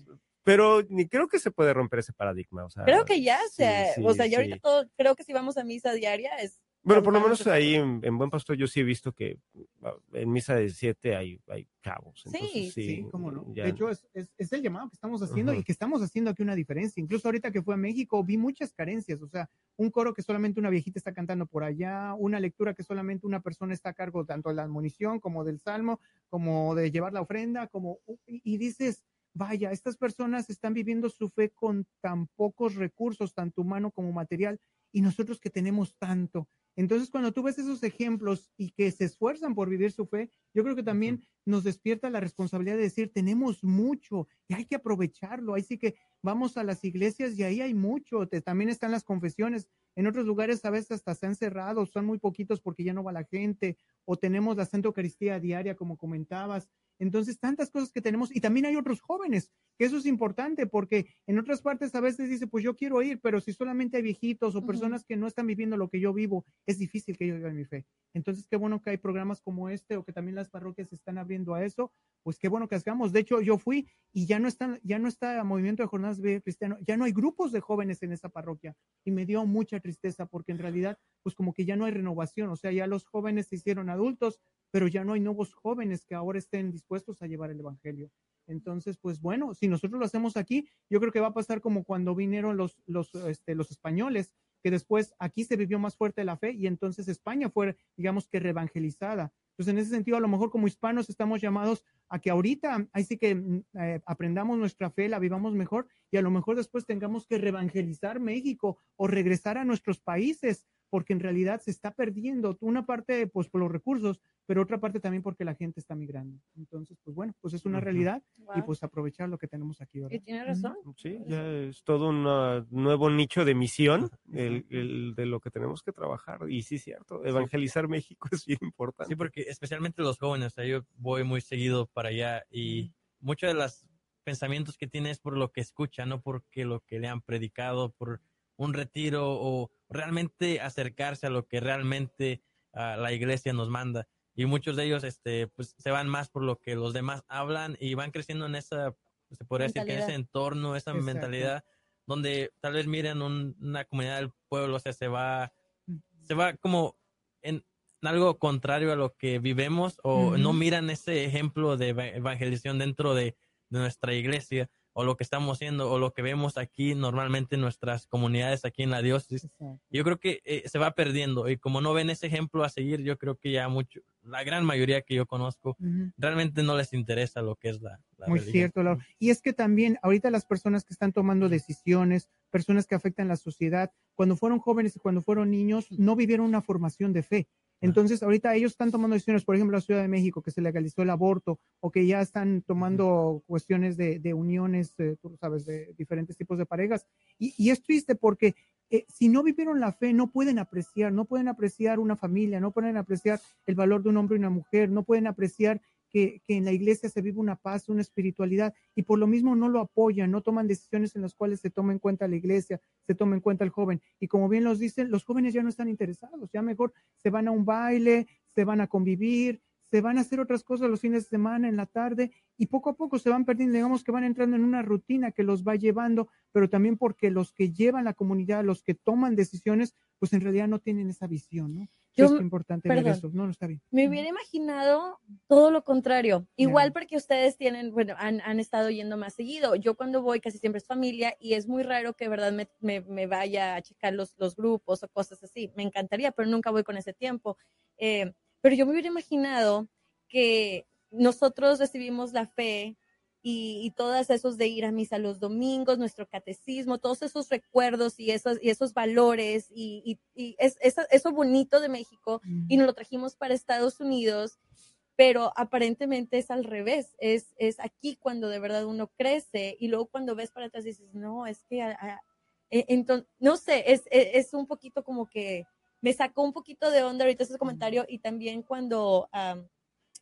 Pero ni creo que se puede romper ese paradigma. O sea, Creo que ya, sí, se, sí, o sea, sí. ya ahorita todo, creo que si vamos a misa diaria es... Bueno, por lo menos a- ahí en, en Buen Pastor yo sí he visto que ah, en misa de siete hay, hay chavos. Sí, Entonces, sí, Sí, cómo no. ya- De hecho, es, es, es el llamado que estamos haciendo Ajá. y que estamos haciendo aquí una diferencia. Incluso ahorita que fue a México vi muchas carencias, o sea, un coro que solamente una viejita está cantando por allá, una lectura que solamente una persona está a cargo tanto de la munición como del salmo, como de llevar la ofrenda, como y, y dices, vaya, estas personas están viviendo su fe con tan pocos recursos, tanto humano como material, y nosotros que tenemos tanto. Entonces, cuando tú ves esos ejemplos y que se esfuerzan por vivir su fe, yo creo que también nos despierta la responsabilidad de decir, tenemos mucho y hay que aprovecharlo. Ahí sí que vamos a las iglesias y ahí hay mucho. Te- también están las confesiones. En otros lugares a veces hasta se han cerrado, son muy poquitos porque ya no va la gente. O tenemos la Santa Eucaristía diaria, como comentabas. Entonces, tantas cosas que tenemos. Y también hay otros jóvenes, que eso es importante porque en otras partes a veces dice, pues yo quiero ir, pero si solamente hay viejitos o personas que no están viviendo lo que yo vivo, es difícil que yo viva mi fe. Entonces, qué bueno que hay programas como este o que también las parroquias se están abriendo a eso. Pues qué bueno que hagamos. De hecho, yo fui y ya no están, ya no está movimiento de jornadas de cristiano, ya no hay grupos de jóvenes en esa parroquia y me dio mucha tristeza porque en realidad, pues como que ya no hay renovación, o sea, ya los jóvenes se hicieron adultos, pero ya no hay nuevos jóvenes que ahora estén dispuestos a llevar el evangelio. Entonces, pues bueno, si nosotros lo hacemos aquí, yo creo que va a pasar como cuando vinieron los, los, este, españoles, que después aquí se vivió más fuerte la fe y entonces España fue, digamos que, reevangelizada. Entonces, en ese sentido, a lo mejor como hispanos estamos llamados a que ahorita, ahí que mm, eh, aprendamos nuestra fe, la vivamos mejor y a lo mejor después tengamos que reevangelizar México o regresar a nuestros países, porque en realidad se está perdiendo una parte, pues, por los recursos, pero otra parte también porque la gente está migrando. Entonces, pues bueno, pues es una Ujú. realidad y Wow. pues aprovechar lo que tenemos aquí. Y ¿verdad? tiene razón. Sí, ya es todo un nuevo nicho de misión el, el de lo que tenemos que trabajar. Y sí, cierto, evangelizar México es bien importante. Sí, porque especialmente los jóvenes, o sea, yo voy muy seguido para allá y muchos de los pensamientos que tiene es por lo que escucha, no porque lo que le han predicado, por un retiro o realmente acercarse a lo que realmente ah, la iglesia nos manda. Y muchos de ellos este, pues, se van más por lo que los demás hablan y van creciendo en esa, se podría decir que en ese entorno, esa Exacto. mentalidad, donde tal vez miren un- una comunidad del pueblo, o sea, se va, se va como en algo contrario a lo que vivemos o no miran ese ejemplo de eva- evangelización dentro de, de nuestra iglesia o lo que estamos haciendo o lo que vemos aquí normalmente en nuestras comunidades aquí en la diócesis. Exacto. Yo creo que eh, se va perdiendo y como no ven ese ejemplo a seguir, yo creo que ya mucho, la gran mayoría que yo conozco, realmente no les interesa lo que es la, la Muy religión. cierto, Laura. Y es que también ahorita las personas que están tomando decisiones, personas que afectan la sociedad, cuando fueron jóvenes y cuando fueron niños, no vivieron una formación de fe. Entonces, ahorita ellos están tomando decisiones, por ejemplo, la Ciudad de México, que se legalizó el aborto, o que ya están tomando cuestiones de, de uniones, eh, tú sabes, de diferentes tipos de parejas. Y, y es triste porque eh, si no vivieron la fe, no pueden apreciar, no pueden apreciar una familia, no pueden apreciar el valor de un hombre y una mujer, no pueden apreciar que, en la iglesia se vive una paz, una espiritualidad, y por lo mismo no lo apoyan, no toman decisiones en las cuales se toma en cuenta la iglesia, se toma en cuenta el joven. Y como bien los dicen, los jóvenes ya no están interesados, ya mejor se van a un baile, se van a convivir, se van a hacer otras cosas los fines de semana, en la tarde, y poco a poco se van perdiendo, digamos que van entrando en una rutina que los va llevando, pero también porque los que llevan la comunidad, los que toman decisiones, pues en realidad no tienen esa visión, ¿no? Yo- es importante ver perdón. eso. No, no está bien. Me hubiera imaginado todo lo contrario. Igual porque ustedes tienen, bueno, han, han estado yendo más seguido. Yo cuando voy casi siempre es familia y es muy raro que, de verdad, me, me- me vaya a checar los, los grupos o cosas así. Me encantaría, pero nunca voy con ese tiempo. Eh, pero yo me hubiera imaginado que nosotros recibimos la fe y, y todos esos de ir a misa los domingos, nuestro catecismo, todos esos recuerdos y esos, y esos valores y, y- y es, eso, eso bonito de México y nos lo trajimos para Estados Unidos, pero aparentemente es al revés, es, es aquí cuando de verdad uno crece y luego cuando ves para atrás dices, no, es que, entonces, no sé, es, es, es un poquito como que me sacó un poquito de onda ahorita ese comentario y también cuando am,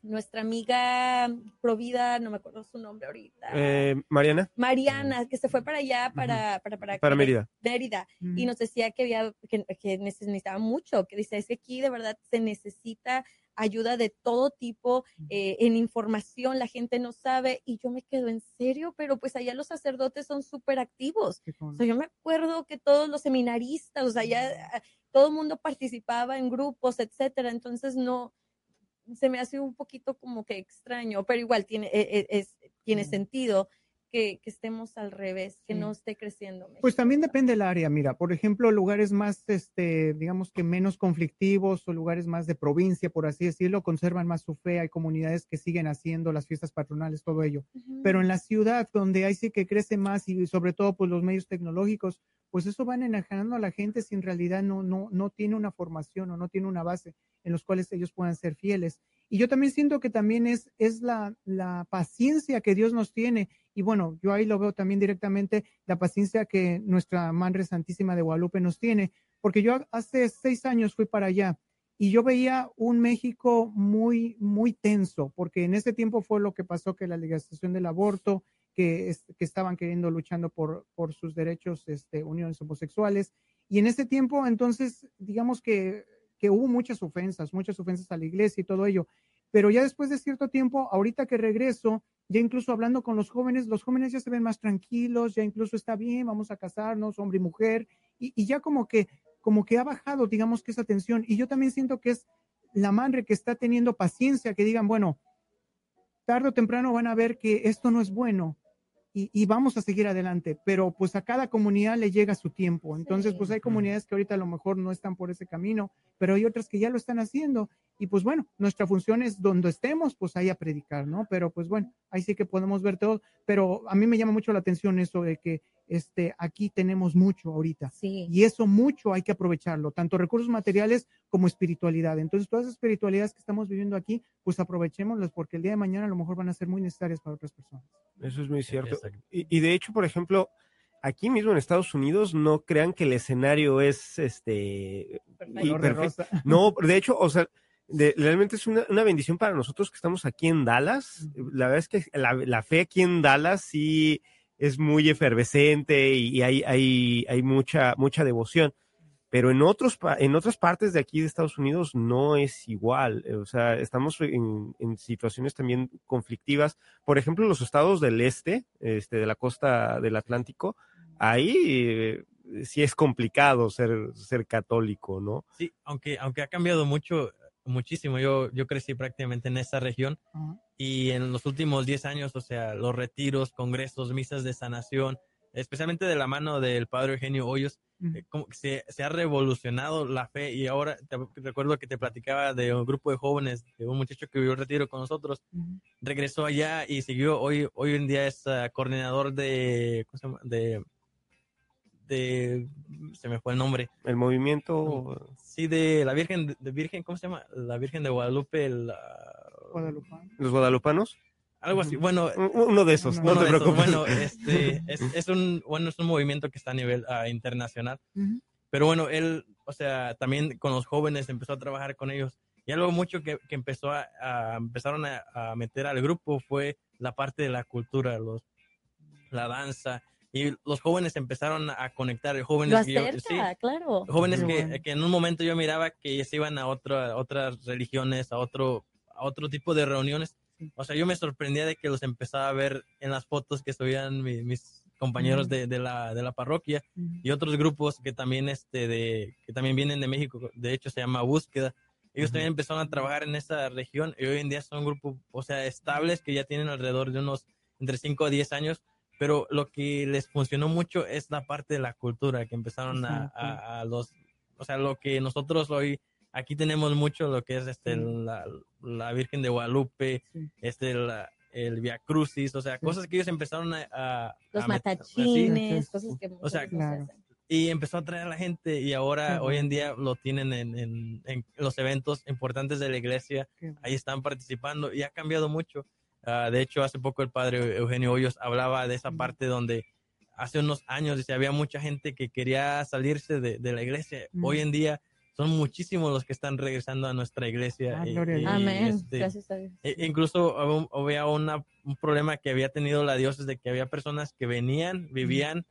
nuestra amiga Provida, no me acuerdo su nombre ahorita, Eh, Mariana, Mariana, que se fue para allá, para, para, para, para Mérida. Mérida. Mm. y nos decía que había que, que necesitaba mucho, que dice, es que aquí de verdad se necesita ayuda de todo tipo eh, en información, la gente no sabe y yo me quedo en serio, pero pues allá los sacerdotes son súper activos. O sea, yo me acuerdo que todos los seminaristas, o sea, ya ah, todo el mundo participaba en grupos, etcétera, entonces no, se me hace un poquito como que extraño, pero igual tiene, e- e- es, tiene sentido que, que estemos al revés, que Sí. no esté creciendo. Pues México, también ¿verdad? depende del área, mira, por ejemplo, lugares más, este, digamos que menos conflictivos o lugares más de provincia, por así decirlo, conservan más su fe, hay comunidades que siguen haciendo las fiestas patronales, todo ello. Ujú. Pero en la ciudad, donde ahí sí que crece más y sobre todo pues los medios tecnológicos, pues eso van enajenando a la gente si en realidad no, no, no tiene una formación o no tiene una base en los cuales ellos puedan ser fieles. Y yo también siento que también es, es la, la paciencia que Dios nos tiene. Y bueno, yo ahí lo veo también directamente, la paciencia que nuestra Madre Santísima de Guadalupe nos tiene. Porque yo hace seis años fui para allá y yo veía un México muy, muy tenso, porque en ese tiempo fue lo que pasó, que la legalización del aborto, que, que estaban queriendo, luchando por, por sus derechos, este, uniones homosexuales. Y en ese tiempo, entonces, digamos que, que hubo muchas ofensas, muchas ofensas a la iglesia y todo ello. Pero ya después de cierto tiempo, ahorita que regreso, ya incluso hablando con los jóvenes, los jóvenes ya se ven más tranquilos, ya incluso está bien, vamos a casarnos, hombre y mujer, y, y ya como que, como que ha bajado, digamos que esa tensión. Y yo también siento que es la madre que está teniendo paciencia, que digan, bueno, tarde o temprano van a ver que esto no es bueno y, y vamos a seguir adelante, pero pues a cada comunidad le llega su tiempo. Entonces, Sí. pues hay comunidades que ahorita a lo mejor no están por ese camino, pero hay otras que ya lo están haciendo. Y pues bueno, nuestra función es donde estemos, pues ahí a predicar, ¿no? Pero pues bueno, ahí sí que podemos ver todo. Pero a mí me llama mucho la atención eso de que este, aquí tenemos mucho ahorita. Sí. Y eso mucho hay que aprovecharlo, tanto recursos materiales como espiritualidad. Entonces, todas las espiritualidades que estamos viviendo aquí, pues aprovechémoslas porque el día de mañana a lo mejor van a ser muy necesarias para otras personas. Eso es muy cierto. Y, y de hecho, por ejemplo, aquí mismo en Estados Unidos, no crean que el escenario es este perfecto. rosa. No, de hecho, o sea, de- realmente es una, una bendición para nosotros que estamos aquí en Dallas. La verdad es que la, la fe aquí en Dallas sí es muy efervescente y, hay, hay, hay mucha, mucha devoción. Pero en, otros, en otras partes de aquí de Estados Unidos no es igual. eh, O sea, estamos en, en situaciones también conflictivas. Por ejemplo, los estados del este, este, de la costa del Atlántico, ahí eh, sí es complicado ser, ser católico, ¿no? Sí, aunque, aunque ha cambiado mucho, muchísimo. Yo, yo crecí prácticamente en esa región y en los últimos 10 años, o sea, los retiros, congresos, misas de sanación, especialmente de la mano del padre Eugenio Hoyos, eh, como que se, se ha revolucionado la fe. Y ahora te, recuerdo que te platicaba de un grupo de jóvenes, de un muchacho que vivió el retiro con nosotros, regresó allá y siguió, hoy, hoy en día es ah, coordinador de, ¿cómo se llama? De, de, se me fue el nombre, El movimiento, sí, de la Virgen, de Virgen, ¿cómo se llama? La Virgen de Guadalupe, la- Guadalupano. los guadalupanos, algo así, bueno, un- uno de esos, Uno no te preocupes. bueno, este, es, es un, bueno, es un movimiento que está a nivel ah, internacional. Pero bueno, él, o sea, también con los jóvenes empezó a trabajar con ellos. Y algo mucho que, que empezó a, a- empezaron a, a meter al grupo fue la parte de la cultura, los, la danza. Y los jóvenes empezaron a conectar. Lo Jóvenes que yo- acerca, sí, claro. jóvenes que, que en un momento yo miraba que se iban a, otro, a otras religiones, a otro, a otro tipo de reuniones. O sea, yo me sorprendía de que los empezaba a ver en las fotos que subían mi- mis compañeros de, de la, de la parroquia y otros grupos que también este de que también vienen de México. De hecho se llama búsqueda. Ellos también empezaron a trabajar en esa región y hoy en día son un grupo, o sea, estables que ya tienen alrededor de unos entre 5 a 10 años, pero lo que les funcionó mucho es la parte de la cultura, que empezaron a, Exacto. a- a los, o sea, lo que nosotros hoy, aquí tenemos mucho lo que es este, la, la Virgen de Guadalupe, Sí. este, la- el Via Crucis, o sea, cosas que ellos empezaron a... a- Los a matachines, cosas que O sea, claro. y empezó a traer a la gente y ahora hoy en día lo tienen en, en- en los eventos importantes de la iglesia, ahí están participando y ha cambiado mucho. Ah, de hecho, hace poco el padre Eugenio Hoyos hablaba de esa Mm. parte donde hace unos años dice, había mucha gente que quería salirse de, de la iglesia. Mm. Hoy en día son muchísimos los que están regresando a nuestra iglesia. Ah, y- gloria a y, Dios. Amén. este, Gracias a Dios. e- incluso hab- había una- un problema que había tenido la diócesis de que había personas que venían, vivían,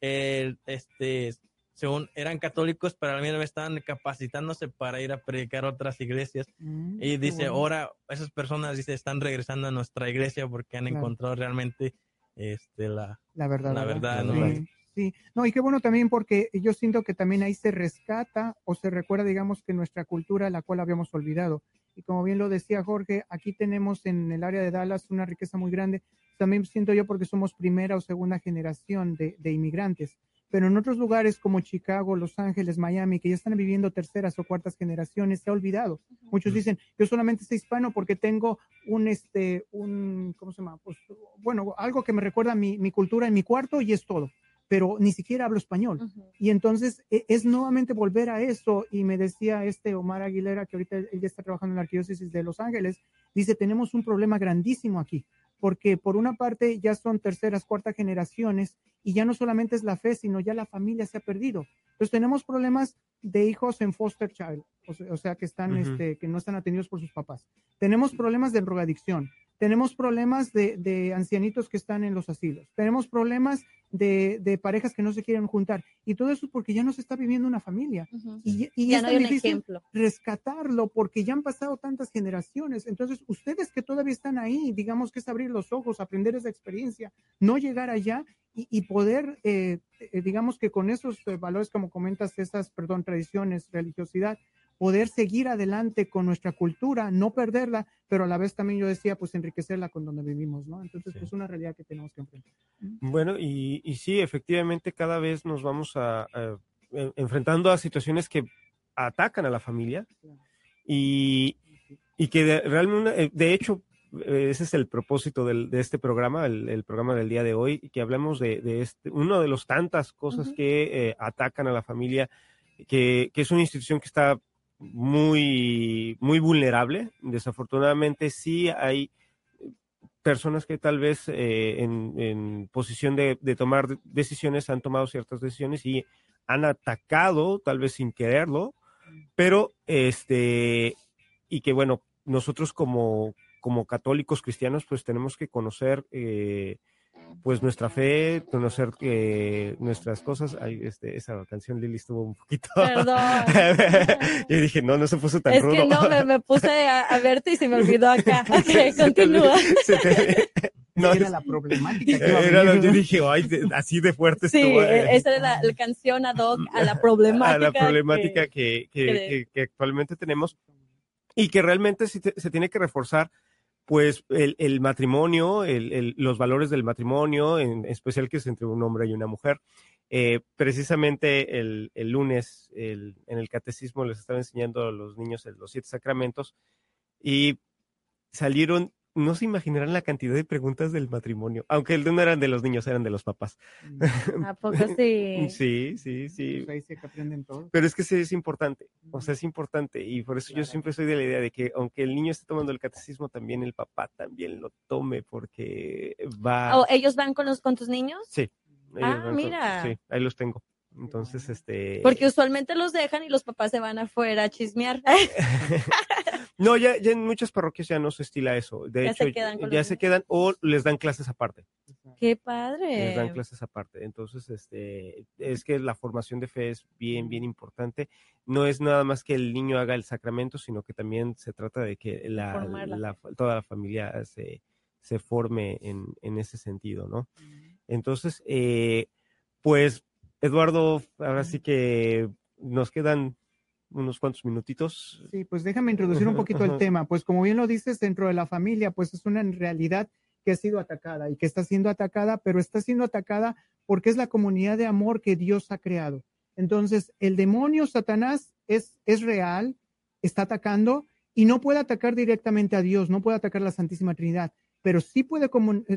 eh, este, según eran católicos, pero a la misma vez estaban capacitándose para ir a predicar a otras iglesias. Mm, Y dice, bueno. ahora esas personas dice, están regresando a nuestra iglesia porque han Claro. encontrado realmente este, la... La verdad. La verdad, ¿no? Sí, sí. No, y qué bueno también porque yo siento que también ahí se rescata o se recuerda, digamos, que nuestra cultura, la cual habíamos olvidado. Y como bien lo decía Jorge, aquí tenemos en el área de Dallas una riqueza muy grande. También siento yo porque somos primera o segunda generación de, de inmigrantes. Pero en otros lugares como Chicago, Los Ángeles, Miami, que ya están viviendo terceras o cuartas generaciones, se ha olvidado. Muchos dicen, yo solamente soy hispano porque tengo un, este, un, ¿cómo se llama? Pues, bueno, algo que me recuerda a mi, mi cultura en mi cuarto y es todo, pero ni siquiera hablo español. Ujú. Y entonces e- es nuevamente volver a eso. Y me decía este Omar Aguilera, que ahorita él ya está trabajando en la Arquidiócesis de Los Ángeles, dice, tenemos un problema grandísimo aquí, porque por una parte ya son terceras, cuartas generaciones y ya no solamente es la fe, sino ya la familia se ha perdido. Entonces tenemos problemas de hijos en foster child, o sea, que están, este, que no están atendidos por sus papás. Tenemos problemas de drogadicción. Tenemos problemas de, de ancianitos que están en los asilos. Tenemos problemas de, de parejas que no se quieren juntar. Y todo eso es porque ya no se está viviendo una familia. Y, y Ya es no tan hay un difícil ejemplo. rescatarlo porque ya han pasado tantas generaciones. Entonces, ustedes que todavía están ahí, digamos que es abrir los ojos, aprender esa experiencia, no llegar allá y, y poder, eh, eh, digamos que con esos eh, valores, como comentas, esas, perdón, tradiciones, religiosidad, poder seguir adelante con nuestra cultura, no perderla, pero a la vez también yo decía, pues enriquecerla con donde vivimos, ¿no? Entonces, Sí. pues una realidad que tenemos que enfrentar. Bueno, y, y sí, efectivamente, cada vez nos vamos a, a- en- enfrentando a situaciones que atacan a la familia y, y que de, realmente, eh, de hecho, eh, ese es el propósito del- de este programa, el, el programa del día de hoy, que hablamos de, de este, uno de los tantas cosas que eh, atacan a la familia, que, que es una institución que está muy, muy vulnerable. Desafortunadamente, sí hay personas que tal vez eh, en, posición de, de tomar decisiones han tomado ciertas decisiones y han atacado, tal vez sin quererlo, pero este, y que bueno, nosotros como, como católicos cristianos, pues tenemos que conocer eh, pues nuestra fe, conocer que nuestras cosas. Ay, este, esa canción Lili estuvo un poquito. Perdón. Yo dije, no, no se puso tan Es rudo. que no, me, me puse a, a verte y se me olvidó acá. Ok, Se te- continúa. se te- no, era la problemática. que a era lo- venir, yo ¿no? dije, ay, de- así de fuerte Sí, estuvo. eh, esa era la, la canción ad hoc a la problemática. a la problemática que- que, que- que- actualmente tenemos y que realmente sí te- se tiene que reforzar pues el, el matrimonio, el- el- los valores del matrimonio, en especial que es entre un hombre y una mujer. Eh, precisamente el, lunes en el catecismo les estaba enseñando a los niños los siete sacramentos y salieron, no se imaginarán la cantidad de preguntas del matrimonio, aunque el de no eran de los niños, eran de los papás. ¿A poco sí? Sí, sí, sí. Pues ahí sí que aprenden todo. Pero es que sí es importante, o sea, es importante y por eso yo siempre soy de la idea de que aunque el niño esté tomando el catecismo, también el papá también lo tome porque va... ¿O ellos van con los con tus niños? Sí. Ah, con- mira. Sí, ahí los tengo. Entonces, este... Porque usualmente los dejan y los papás se van afuera a chismear. no, ya, ya en muchas parroquias ya no se estila eso. De Ya se hecho, quedan con ya los se quedan o les dan clases aparte. Qué Les dan padre. clases aparte. Entonces, este, es que la formación de fe es bien, bien importante. No es nada más que el niño haga el sacramento, sino que también se trata de que la- toda la familia se, se forme en, en ese sentido, ¿no? Entonces, eh, pues, Eduardo, ahora sí que nos quedan unos cuantos minutitos. Sí, pues déjame introducir un poquito el tema. Pues como bien lo dices, dentro de la familia, pues es una realidad que ha sido atacada y que está siendo atacada, pero está siendo atacada porque es la comunidad de amor que Dios ha creado. Entonces, el demonio, Satanás, es, es real, está atacando y no puede atacar directamente a Dios, no puede atacar a la Santísima Trinidad, pero sí puede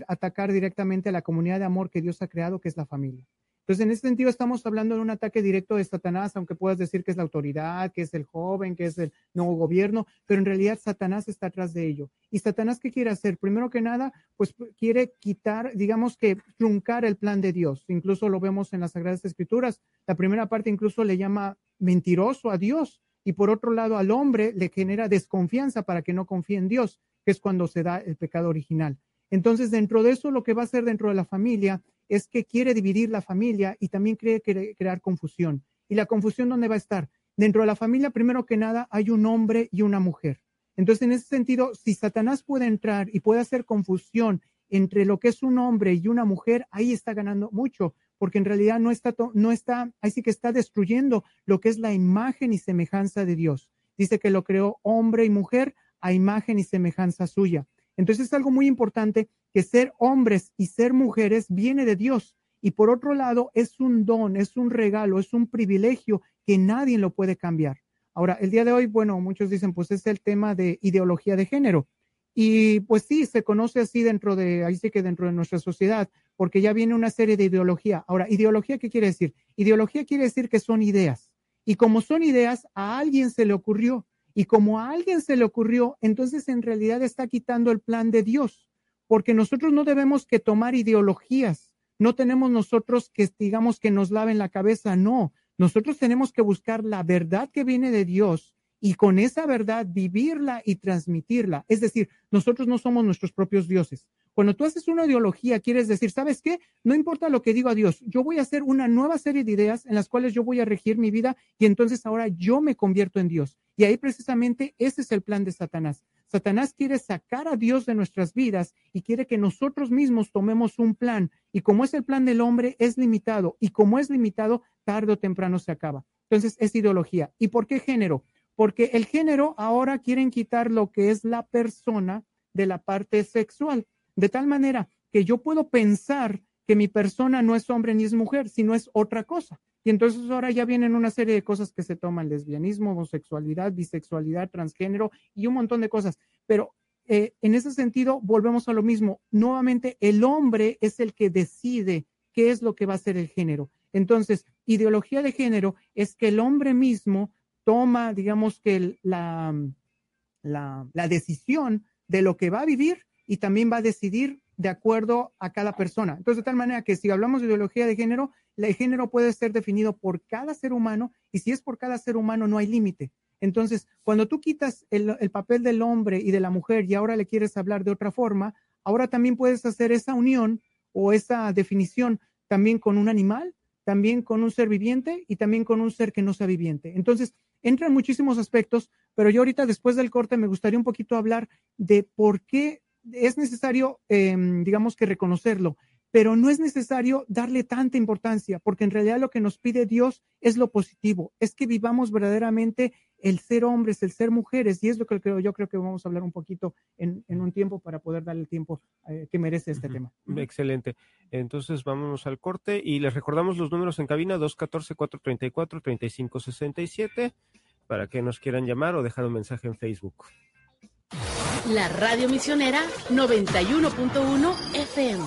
atacar directamente a la comunidad de amor que Dios ha creado, que es la familia. Entonces, en ese sentido, estamos hablando de un ataque directo de Satanás, aunque puedas decir que es la autoridad, que es el joven, que es el nuevo gobierno, pero en realidad Satanás está atrás de ello. ¿Y Satanás qué quiere hacer? Primero que nada, pues quiere quitar, digamos que truncar el plan de Dios. Incluso lo vemos en las Sagradas Escrituras. La primera parte incluso le llama mentiroso a Dios. Y por otro lado, al hombre le genera desconfianza para que no confíe en Dios, que es cuando se da el pecado original. Entonces, dentro de eso, lo que va a hacer dentro de la familia es que quiere dividir la familia y también quiere crear confusión. ¿Y la confusión dónde va a estar? Dentro de la familia, primero que nada, hay un hombre y una mujer. Entonces, en ese sentido, si Satanás puede entrar y puede hacer confusión entre lo que es un hombre y una mujer, ahí está ganando mucho, porque en realidad no está, no está, ahí sí que está destruyendo lo que es la imagen y semejanza de Dios. Dice que lo creó hombre y mujer a imagen y semejanza suya. Entonces es algo muy importante que ser hombres y ser mujeres viene de Dios. Y por otro lado, es un don, es un regalo, es un privilegio que nadie lo puede cambiar. Ahora, el día de hoy, bueno, muchos dicen, pues es el tema de ideología de género. Y pues sí, se conoce así dentro de, ahí sí que dentro de nuestra sociedad, porque ya viene una serie de ideología. Ahora, ideología, ¿qué quiere decir? Ideología quiere decir que son ideas. Y como son ideas, a alguien se le ocurrió. Y como a alguien se le ocurrió, entonces en realidad está quitando el plan de Dios, porque nosotros no debemos que tomar ideologías, no tenemos nosotros que digamos que nos laven la cabeza, no, nosotros tenemos que buscar la verdad que viene de Dios y con esa verdad vivirla y transmitirla. Es decir, nosotros no somos nuestros propios dioses. Cuando tú haces una ideología, quieres decir, ¿sabes qué? No importa lo que diga Dios, yo voy a hacer una nueva serie de ideas en las cuales yo voy a regir mi vida y entonces ahora yo me convierto en Dios. Y ahí precisamente ese es el plan de Satanás. Satanás quiere sacar a Dios de nuestras vidas y quiere que nosotros mismos tomemos un plan. Y como es el plan del hombre, es limitado. Y como es limitado, tarde o temprano se acaba. Entonces, es ideología. ¿Y por qué género? Porque el género ahora quieren quitar lo que es la persona de la parte sexual de tal manera que yo puedo pensar que mi persona no es hombre ni es mujer, sino es otra cosa. Y entonces ahora ya vienen una serie de cosas que se toman, lesbianismo, homosexualidad, bisexualidad, transgénero y un montón de cosas. Pero eh, en ese sentido, volvemos a lo mismo. Nuevamente, el hombre es el que decide qué es lo que va a ser el género. Entonces, ideología de género es que el hombre mismo toma, digamos que la, la, la decisión de lo que va a vivir y también va a decidir de acuerdo a cada persona. Entonces, de tal manera que si hablamos de ideología de género, el género puede ser definido por cada ser humano y si es por cada ser humano no hay límite. Entonces, cuando tú quitas el, papel del hombre y de la mujer y ahora le quieres hablar de otra forma, ahora también puedes hacer esa unión o esa definición también con un animal, también con un ser viviente y también con un ser que no sea viviente. Entonces, entran muchísimos aspectos, pero yo ahorita después del corte me gustaría un poquito hablar de por qué es necesario, em, digamos que reconocerlo, pero no es necesario darle tanta importancia, porque en realidad lo que nos pide Dios es lo positivo, es que vivamos verdaderamente el ser hombres, el ser mujeres, y es lo que creo, yo creo que vamos a hablar un poquito en, un tiempo para poder darle el tiempo eh, que merece este tema. Excelente. Entonces vámonos al corte y les recordamos los números en cabina 214-434-3567 para que nos quieran llamar o dejar un mensaje en Facebook. La radio misionera 91.1 FM.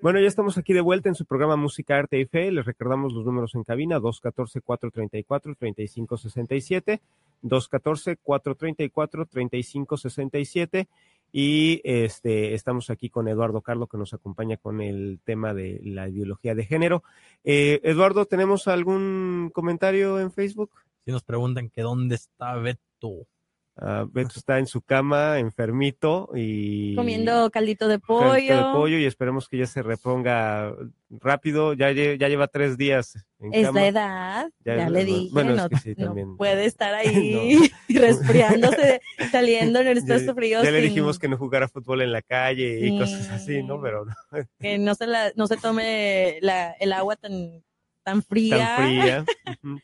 Bueno, ya estamos aquí de vuelta en su programa Música, Arte y Fe. Les recordamos los números en cabina, 214-434-3567, 214-434-3567 y este, estamos aquí con Eduardo Carlo, que nos acompaña con el tema de la ideología de género. Eh, Eduardo, ¿tenemos algún comentario en Facebook? Si nos preguntan que dónde está Beto. Ah, Beto está en su cama, enfermito y Comiendo caldito de caldito pollo. de pollo y esperemos que ya se reponga rápido. Ya, ya lleva tres días en Es cama. la edad, Ya ya, es le dije, bueno, es no, que sí, no puede estar ahí resfriándose, saliendo en estos Ya, fríos. ya le dijimos que no jugara fútbol en la calle y Sí. cosas así, ¿no? Pero no, que no se la, no se tome la, el agua tan, tan fría. tan fría.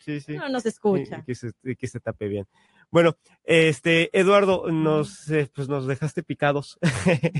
Sí, sí. No nos Y- escucha. y que, se, y que se tape bien. Bueno, este, Eduardo, nos, eh, pues nos dejaste picados.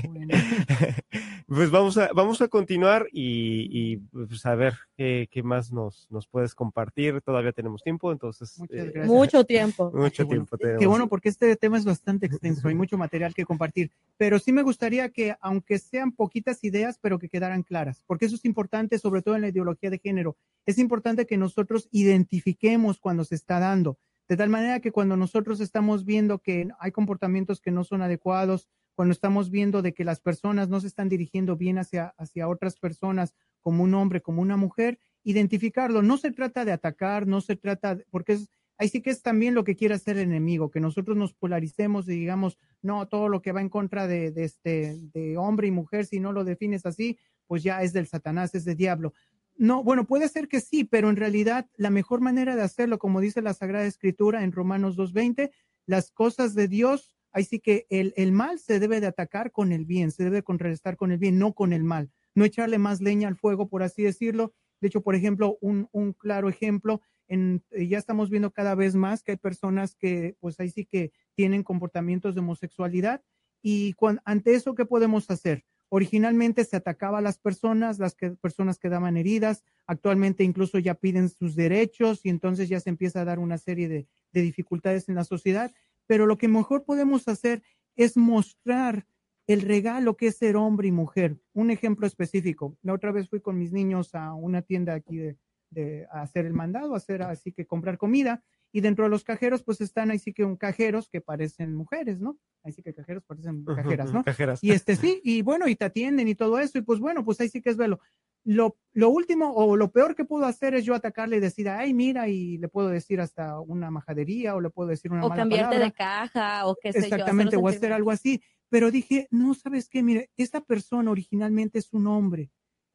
Bueno. pues vamos a, vamos a continuar y, y, pues a ver qué, qué más nos, nos puedes compartir. Todavía tenemos tiempo, entonces. Muchas eh. Mucho tiempo. Mucho Qué bueno. tiempo tenemos. Qué bueno, porque este tema es bastante extenso, hay mucho material que compartir, pero sí me gustaría que, aunque sean poquitas ideas, pero que quedaran claras, porque eso es importante, sobre todo en la ideología de género. Es importante que nosotros identifiquemos cuando se está dando, de tal manera que cuando nosotros estamos viendo que hay comportamientos que no son adecuados, cuando estamos viendo de que las personas no se están dirigiendo bien hacia, hacia otras personas, como un hombre, como una mujer, identificarlo. No se trata de atacar, no se trata, porque es, ahí sí que es también lo que quiere hacer el enemigo, que nosotros nos polaricemos y digamos, no, todo lo que va en contra de, de este, de hombre y mujer, si no lo defines así, pues ya es del Satanás, es del diablo. No, bueno, puede ser que sí, pero en realidad la mejor manera de hacerlo, como dice la Sagrada Escritura en Romanos 2.20, las cosas de Dios, ahí sí que el, el mal se debe de atacar con el bien, se debe contrarrestar con el bien, no con el mal, no echarle más leña al fuego, por así decirlo. De hecho, por ejemplo, un, un claro ejemplo, en, eh, ya estamos viendo cada vez más que hay personas que, pues ahí sí que tienen comportamientos de homosexualidad y ante eso, ¿qué podemos hacer? Originalmente se atacaba a las personas, las que, personas quedaban heridas, actualmente incluso ya piden sus derechos y entonces ya se empieza a dar una serie de, de dificultades en la sociedad, pero lo que mejor podemos hacer es mostrar el regalo que es ser hombre y mujer. Un ejemplo específico, la otra vez fui con mis niños a una tienda aquí de, de hacer el mandado, hacer así que comprar comida y dentro de los cajeros pues están así que un cajeros que parecen mujeres, ¿no? Así que cajeros parecen cajeras, ¿no? Cajeras. Y este sí, y bueno, y te atienden y todo eso, y pues bueno, pues ahí sí que es velo. Lo, lo último o lo peor que puedo hacer es yo atacarle y decir, ay, mira, y le puedo decir hasta una majadería o le puedo decir una O mala cambiarte palabra. de caja o qué sé yo. Exactamente, o hacer algo así. Pero dije, no, ¿sabes qué? Mire, esta persona originalmente es un hombre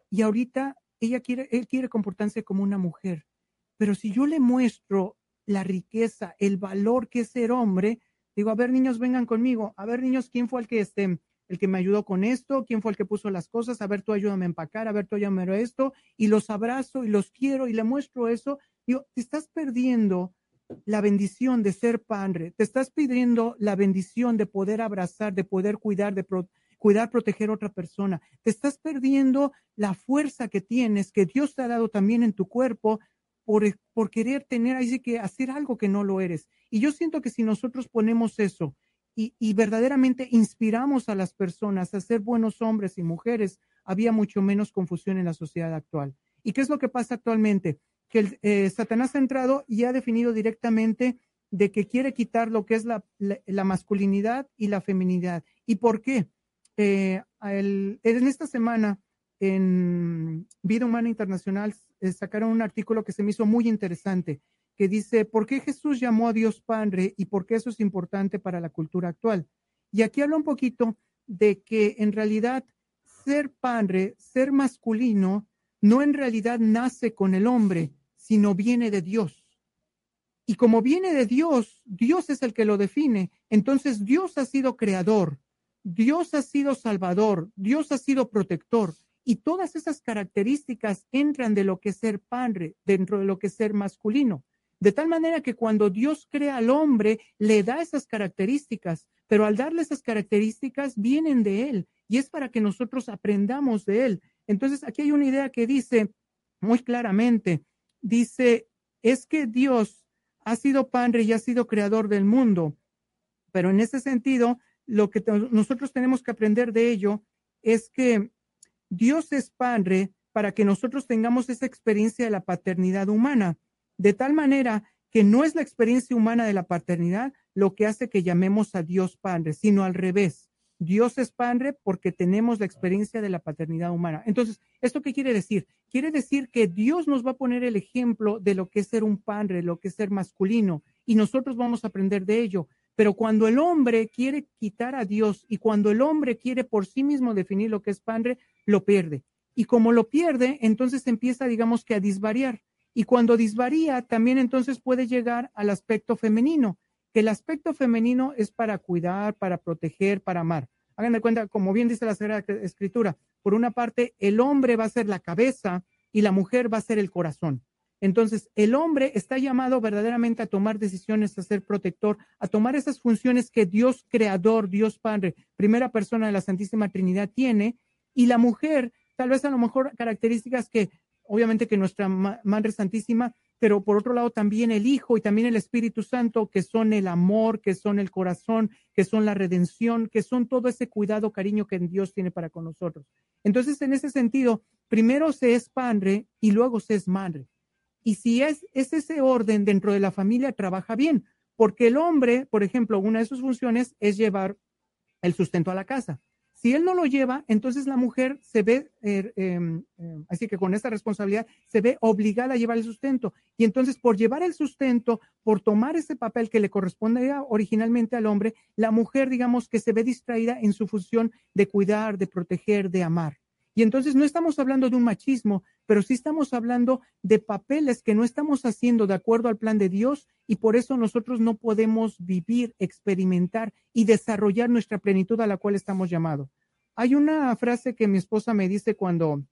y ahorita ella quiere, él quiere comportarse como una mujer. Pero si yo le muestro la riqueza, el valor que es ser hombre, digo, a ver, niños, vengan conmigo. A ver, niños, ¿quién fue el que este, el que me ayudó con esto? ¿Quién fue el que puso las cosas? A ver, tú ayúdame a empacar, a ver, tú ayúdame a esto. Y los abrazo y los quiero y le muestro eso. Digo, te estás perdiendo la bendición de ser padre, te estás pidiendo la bendición de poder abrazar, de poder cuidar, de cuidar, proteger a otra persona. Te estás perdiendo la fuerza que tienes, que Dios te ha dado también en tu cuerpo por, querer tener ahí que hacer algo que no lo eres. Y yo siento que si nosotros ponemos eso y, verdaderamente inspiramos a las personas a ser buenos hombres y mujeres, había mucho menos confusión en la sociedad actual. ¿Y qué es lo que pasa actualmente? que eh, Satanás ha entrado y ha definido directamente de que quiere quitar lo que es la, masculinidad y la feminidad. ¿Y por qué? Eh, en esta semana, en Vida Humana Internacional, sacaron un artículo que se me hizo muy interesante, que dice, ¿por qué Jesús llamó a Dios Padre y por qué eso es importante para la cultura actual? Y aquí habla un poquito de que en realidad ser padre, ser masculino, no en realidad nace con el hombre, sino viene de Dios. Y como viene de Dios, Dios es el que lo define. Entonces Dios ha sido creador, Dios ha sido salvador, Dios ha sido protector. Y todas esas características entran de lo que es ser padre, dentro de lo que es ser masculino. De tal manera que cuando Dios crea al hombre, le da esas características, pero al darle esas características vienen de Él y es para que nosotros aprendamos de Él. Entonces, aquí hay una idea que dice muy claramente, dice, es que Dios ha sido padre y ha sido creador del mundo, pero en ese sentido, lo que nosotros tenemos que aprender de ello es que Dios es padre para que nosotros tengamos esa experiencia de la paternidad humana, de tal manera que no es la experiencia humana de la paternidad lo que hace que llamemos a Dios padre, sino al revés. Dios es padre porque tenemos la experiencia de la paternidad humana. Entonces, ¿esto qué quiere decir? Quiere decir que Dios nos va a poner el ejemplo de lo que es ser un padre, lo que es ser masculino, y nosotros vamos a aprender de ello. Pero cuando el hombre quiere quitar a Dios y cuando el hombre quiere por sí mismo definir lo que es padre, lo pierde. Y como lo pierde, entonces empieza, digamos que a disvariar. Y cuando disvaría, también entonces puede llegar al aspecto femenino, que el aspecto femenino es para cuidar, para proteger, para amar. Hagan de cuenta, como bien dice la Sagrada Escritura, por una parte, el hombre va a ser la cabeza y la mujer va a ser el corazón. Entonces, el hombre está llamado verdaderamente a tomar decisiones, a ser protector, a tomar esas funciones que Dios creador, Dios Padre, primera persona de la Santísima Trinidad tiene, y la mujer, tal vez a lo mejor características que, obviamente que nuestra Madre Santísima, pero por otro lado también el Hijo y también el Espíritu Santo, que son el amor, que son el corazón, que son la redención, que son todo ese cuidado, cariño que Dios tiene para con nosotros. Entonces, en ese sentido, primero se es padre y luego se es madre. Y si es, es ese orden dentro de la familia, trabaja bien, porque el hombre, por ejemplo, una de sus funciones es llevar el sustento a la casa. Si él no lo lleva, entonces la mujer se ve, eh, em, em, así que con esta responsabilidad, se ve obligada a llevar el sustento. Y entonces por llevar el sustento, por tomar ese papel que le correspondía originalmente al hombre, la mujer, digamos, que se ve distraída en su función de cuidar, de proteger, de amar. Y entonces no estamos hablando de un machismo, pero sí estamos hablando de papeles que no estamos haciendo de acuerdo al plan de Dios y por eso nosotros no podemos vivir, experimentar y desarrollar nuestra plenitud a la cual estamos llamados. Hay una frase que mi esposa me dice cuando,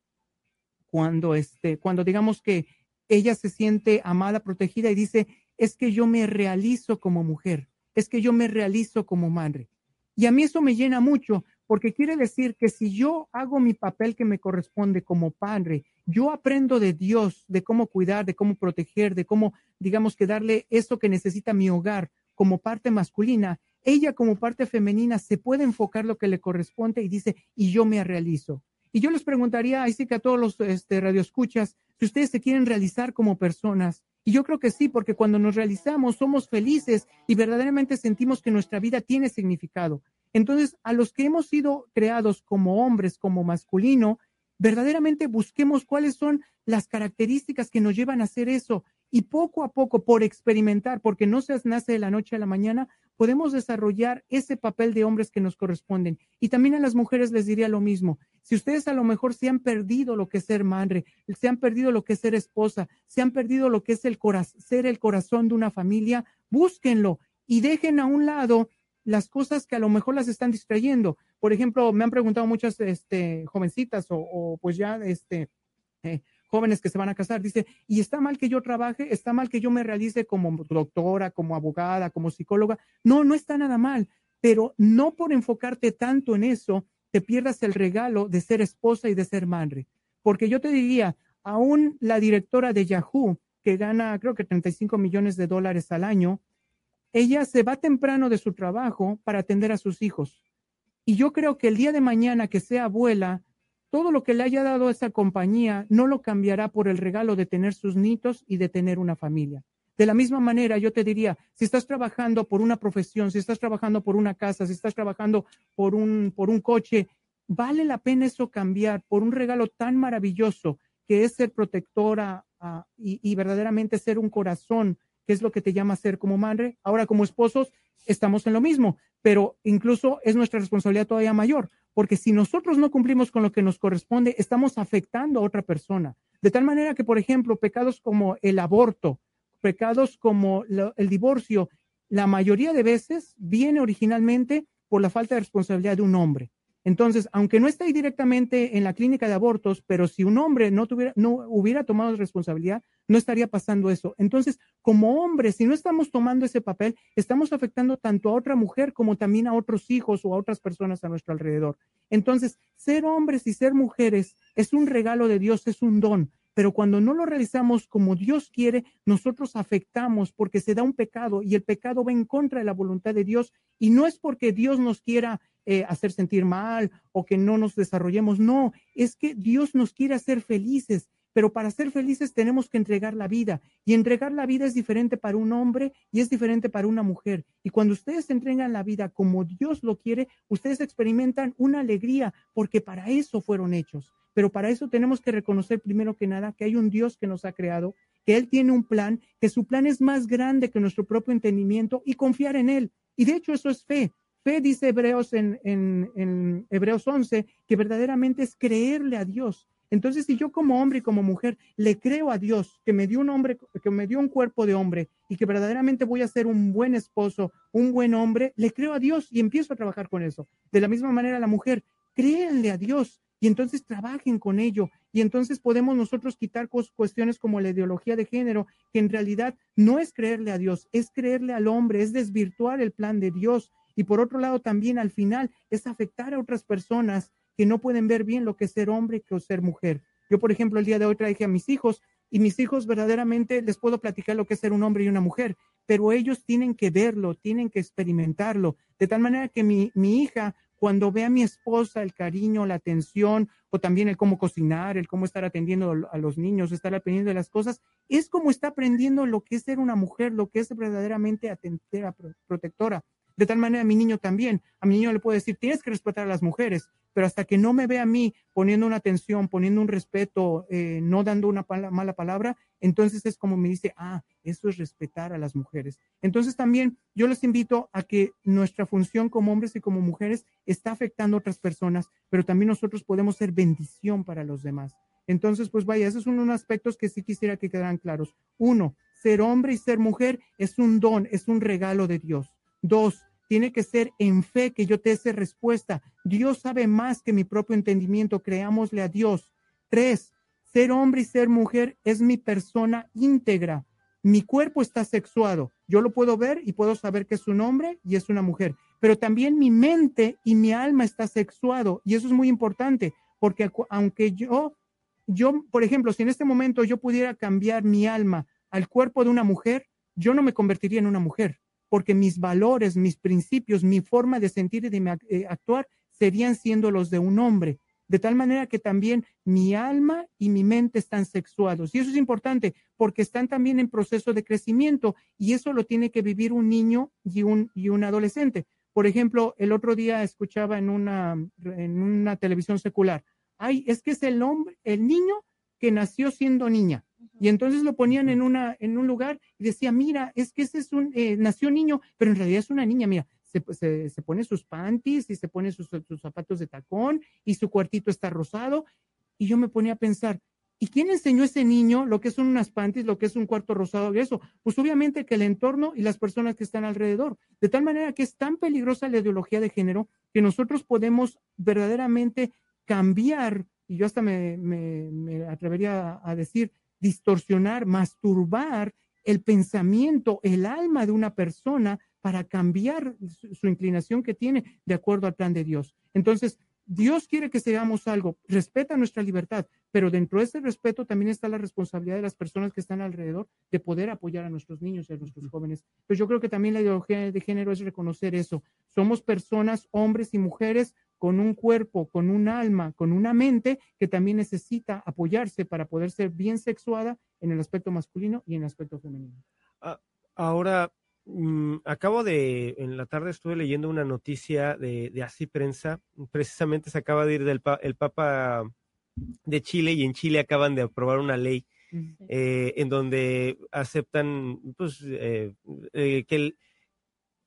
cuando, este, cuando digamos que ella se siente amada, protegida y dice, es que yo me realizo como mujer, es que yo me realizo como madre. Y a mí eso me llena mucho porque quiere decir que si yo hago mi papel que me corresponde como padre, yo aprendo de Dios, de cómo cuidar, de cómo proteger, de cómo, digamos, que darle eso que necesita mi hogar como parte masculina, ella como parte femenina se puede enfocar lo que le corresponde y dice, y yo me realizo. Y yo les preguntaría, así que a todos los este, radioescuchas, si ustedes se quieren realizar como personas. Y yo creo que sí, porque cuando nos realizamos somos felices y verdaderamente sentimos que nuestra vida tiene significado. Entonces, a los que hemos sido creados como hombres, como masculino, verdaderamente busquemos cuáles son las características que nos llevan a hacer eso y poco a poco, por experimentar, porque no se nace de la noche a la mañana, podemos desarrollar ese papel de hombres que nos corresponden. Y también a las mujeres les diría lo mismo. Si ustedes a lo mejor se han perdido lo que es ser madre, se han perdido lo que es ser esposa, se han perdido lo que es el ser el corazón de una familia, búsquenlo y dejen a un lado las cosas que a lo mejor las están distrayendo. Por ejemplo, me han preguntado muchas este, jovencitas o, pues ya este, eh, jóvenes que se van a casar, dice, ¿y está mal que yo trabaje? ¿Está mal que yo me realice como doctora, como abogada, como psicóloga? No, no está nada mal, pero no por enfocarte tanto en eso, te pierdas el regalo de ser esposa y de ser madre. Porque yo te diría, aún la directora de Yahoo, que gana creo que 35 millones de dólares al año, ella se va temprano de su trabajo para atender a sus hijos. Y yo creo que el día de mañana que sea abuela, todo lo que le haya dado esa compañía no lo cambiará por el regalo de tener sus nietos y de tener una familia. De la misma manera, yo te diría, si estás trabajando por una profesión, si estás trabajando por una casa, si estás trabajando por un, por un coche, vale la pena eso cambiar por un regalo tan maravilloso que es ser protectora ah, y, y verdaderamente ser un corazón qué es lo que te llama ser como madre. Ahora, como esposos, estamos en lo mismo, pero incluso es nuestra responsabilidad todavía mayor, porque si nosotros no cumplimos con lo que nos corresponde, estamos afectando a otra persona. De tal manera que, por ejemplo, pecados como el aborto, pecados como el divorcio, la mayoría de veces viene originalmente por la falta de responsabilidad de un hombre. Entonces, aunque no esté directamente en la clínica de abortos, pero si un hombre no, tuviera, no hubiera tomado responsabilidad, no estaría pasando eso. Entonces, como hombres, si no estamos tomando ese papel, estamos afectando tanto a otra mujer como también a otros hijos o a otras personas a nuestro alrededor. Entonces, ser hombres y ser mujeres es un regalo de Dios, es un don. Pero cuando no lo realizamos como Dios quiere, nosotros afectamos porque se da un pecado y el pecado va en contra de la voluntad de Dios y no es porque Dios nos quiera eh, hacer sentir mal o que no nos desarrollemos. No, es que Dios nos quiere hacer felices, pero para ser felices tenemos que entregar la vida. Y entregar la vida es diferente para un hombre y es diferente para una mujer. Y cuando ustedes entregan la vida como Dios lo quiere, ustedes experimentan una alegría porque para eso fueron hechos. Pero para eso tenemos que reconocer primero que nada que hay un Dios que nos ha creado, que Él tiene un plan, que su plan es más grande que nuestro propio entendimiento y confiar en Él. Y de hecho eso es fe. Fe, dice Hebreos en, en, en Hebreos 11, que verdaderamente es creerle a Dios. Entonces, si yo como hombre y como mujer le creo a Dios que me dio un hombre, que me dio un cuerpo de hombre y que verdaderamente voy a ser un buen esposo, un buen hombre, le creo a Dios y empiezo a trabajar con eso. De la misma manera, la mujer, créanle a Dios y entonces trabajen con ello. Y entonces podemos nosotros quitar cuestiones como la ideología de género, que en realidad no es creerle a Dios, es creerle al hombre, es desvirtuar el plan de Dios. Y por otro lado, también al final es afectar a otras personas que no pueden ver bien lo que es ser hombre que ser mujer. Yo, por ejemplo, el día de hoy traje a mis hijos y mis hijos verdaderamente les puedo platicar lo que es ser un hombre y una mujer, pero ellos tienen que verlo, tienen que experimentarlo, de tal manera que mi, mi hija, cuando ve a mi esposa el cariño, la atención, o también el cómo cocinar, el cómo estar atendiendo a los niños, estar aprendiendo de las cosas, es como está aprendiendo lo que es ser una mujer, lo que es verdaderamente atentera, protectora. De tal manera, mi niño también, a mi niño le puedo decir, tienes que respetar a las mujeres, pero hasta que no me vea a mí poniendo una atención, poniendo un respeto, eh, no dando una mala palabra, entonces es como me dice, ah, eso es respetar a las mujeres. Entonces también yo les invito a que nuestra función como hombres y como mujeres está afectando a otras personas, pero también nosotros podemos ser bendición para los demás. Entonces, pues vaya, esos son unos aspectos que sí quisiera que quedaran claros. Uno, ser hombre y ser mujer es un don, es un regalo de Dios. Dos, tiene que ser en fe que yo te dé respuesta. Dios sabe más que mi propio entendimiento. Creámosle a Dios. Tres, ser hombre y ser mujer es mi persona íntegra. Mi cuerpo está sexuado. Yo lo puedo ver y puedo saber que es un hombre y es una mujer. Pero también mi mente y mi alma está sexuado. Y eso es muy importante, porque aunque yo, yo, por ejemplo, si en este momento yo pudiera cambiar mi alma al cuerpo de una mujer, yo no me convertiría en una mujer porque mis valores, mis principios, mi forma de sentir y de eh, actuar serían siendo los de un hombre. De tal manera que también mi alma y mi mente están sexuados. Y eso es importante porque están también en proceso de crecimiento y eso lo tiene que vivir un niño y un, y un adolescente. Por ejemplo, el otro día escuchaba en una, en una televisión secular, ay, es que es el hombre, el niño que nació siendo niña. Y entonces lo ponían en, una, en un lugar y decía, mira, es que ese es un, eh, nació niño, pero en realidad es una niña, mira, se, se, pone sus panties y se pone sus, sus, zapatos de tacón y su cuartito está rosado. Y yo me ponía a pensar, ¿y quién enseñó a ese niño lo que son unas panties, lo que es un cuarto rosado y eso? Pues obviamente que el entorno y las personas que están alrededor. De tal manera que es tan peligrosa la ideología de género que nosotros podemos verdaderamente cambiar, y yo hasta me, me, me atrevería a decir, distorsionar, masturbar el pensamiento, el alma de una persona para cambiar su, inclinación que tiene de acuerdo al plan de Dios. Entonces, Dios quiere que seamos algo, respeta nuestra libertad, pero dentro de ese respeto también está la responsabilidad de las personas que están alrededor de poder apoyar a nuestros niños y a nuestros jóvenes. Pues yo creo que también la ideología de género es reconocer eso. Somos personas, hombres y mujeres, con un cuerpo, con un alma, con una mente que también necesita apoyarse para poder ser bien sexuada en el aspecto masculino y en el aspecto femenino. Ah, ahora, mm, acabo de, en la tarde estuve leyendo una noticia de, de Así Prensa, precisamente se acaba de ir del el Papa de Chile y en Chile acaban de aprobar una ley eh, en donde aceptan pues, eh, eh, que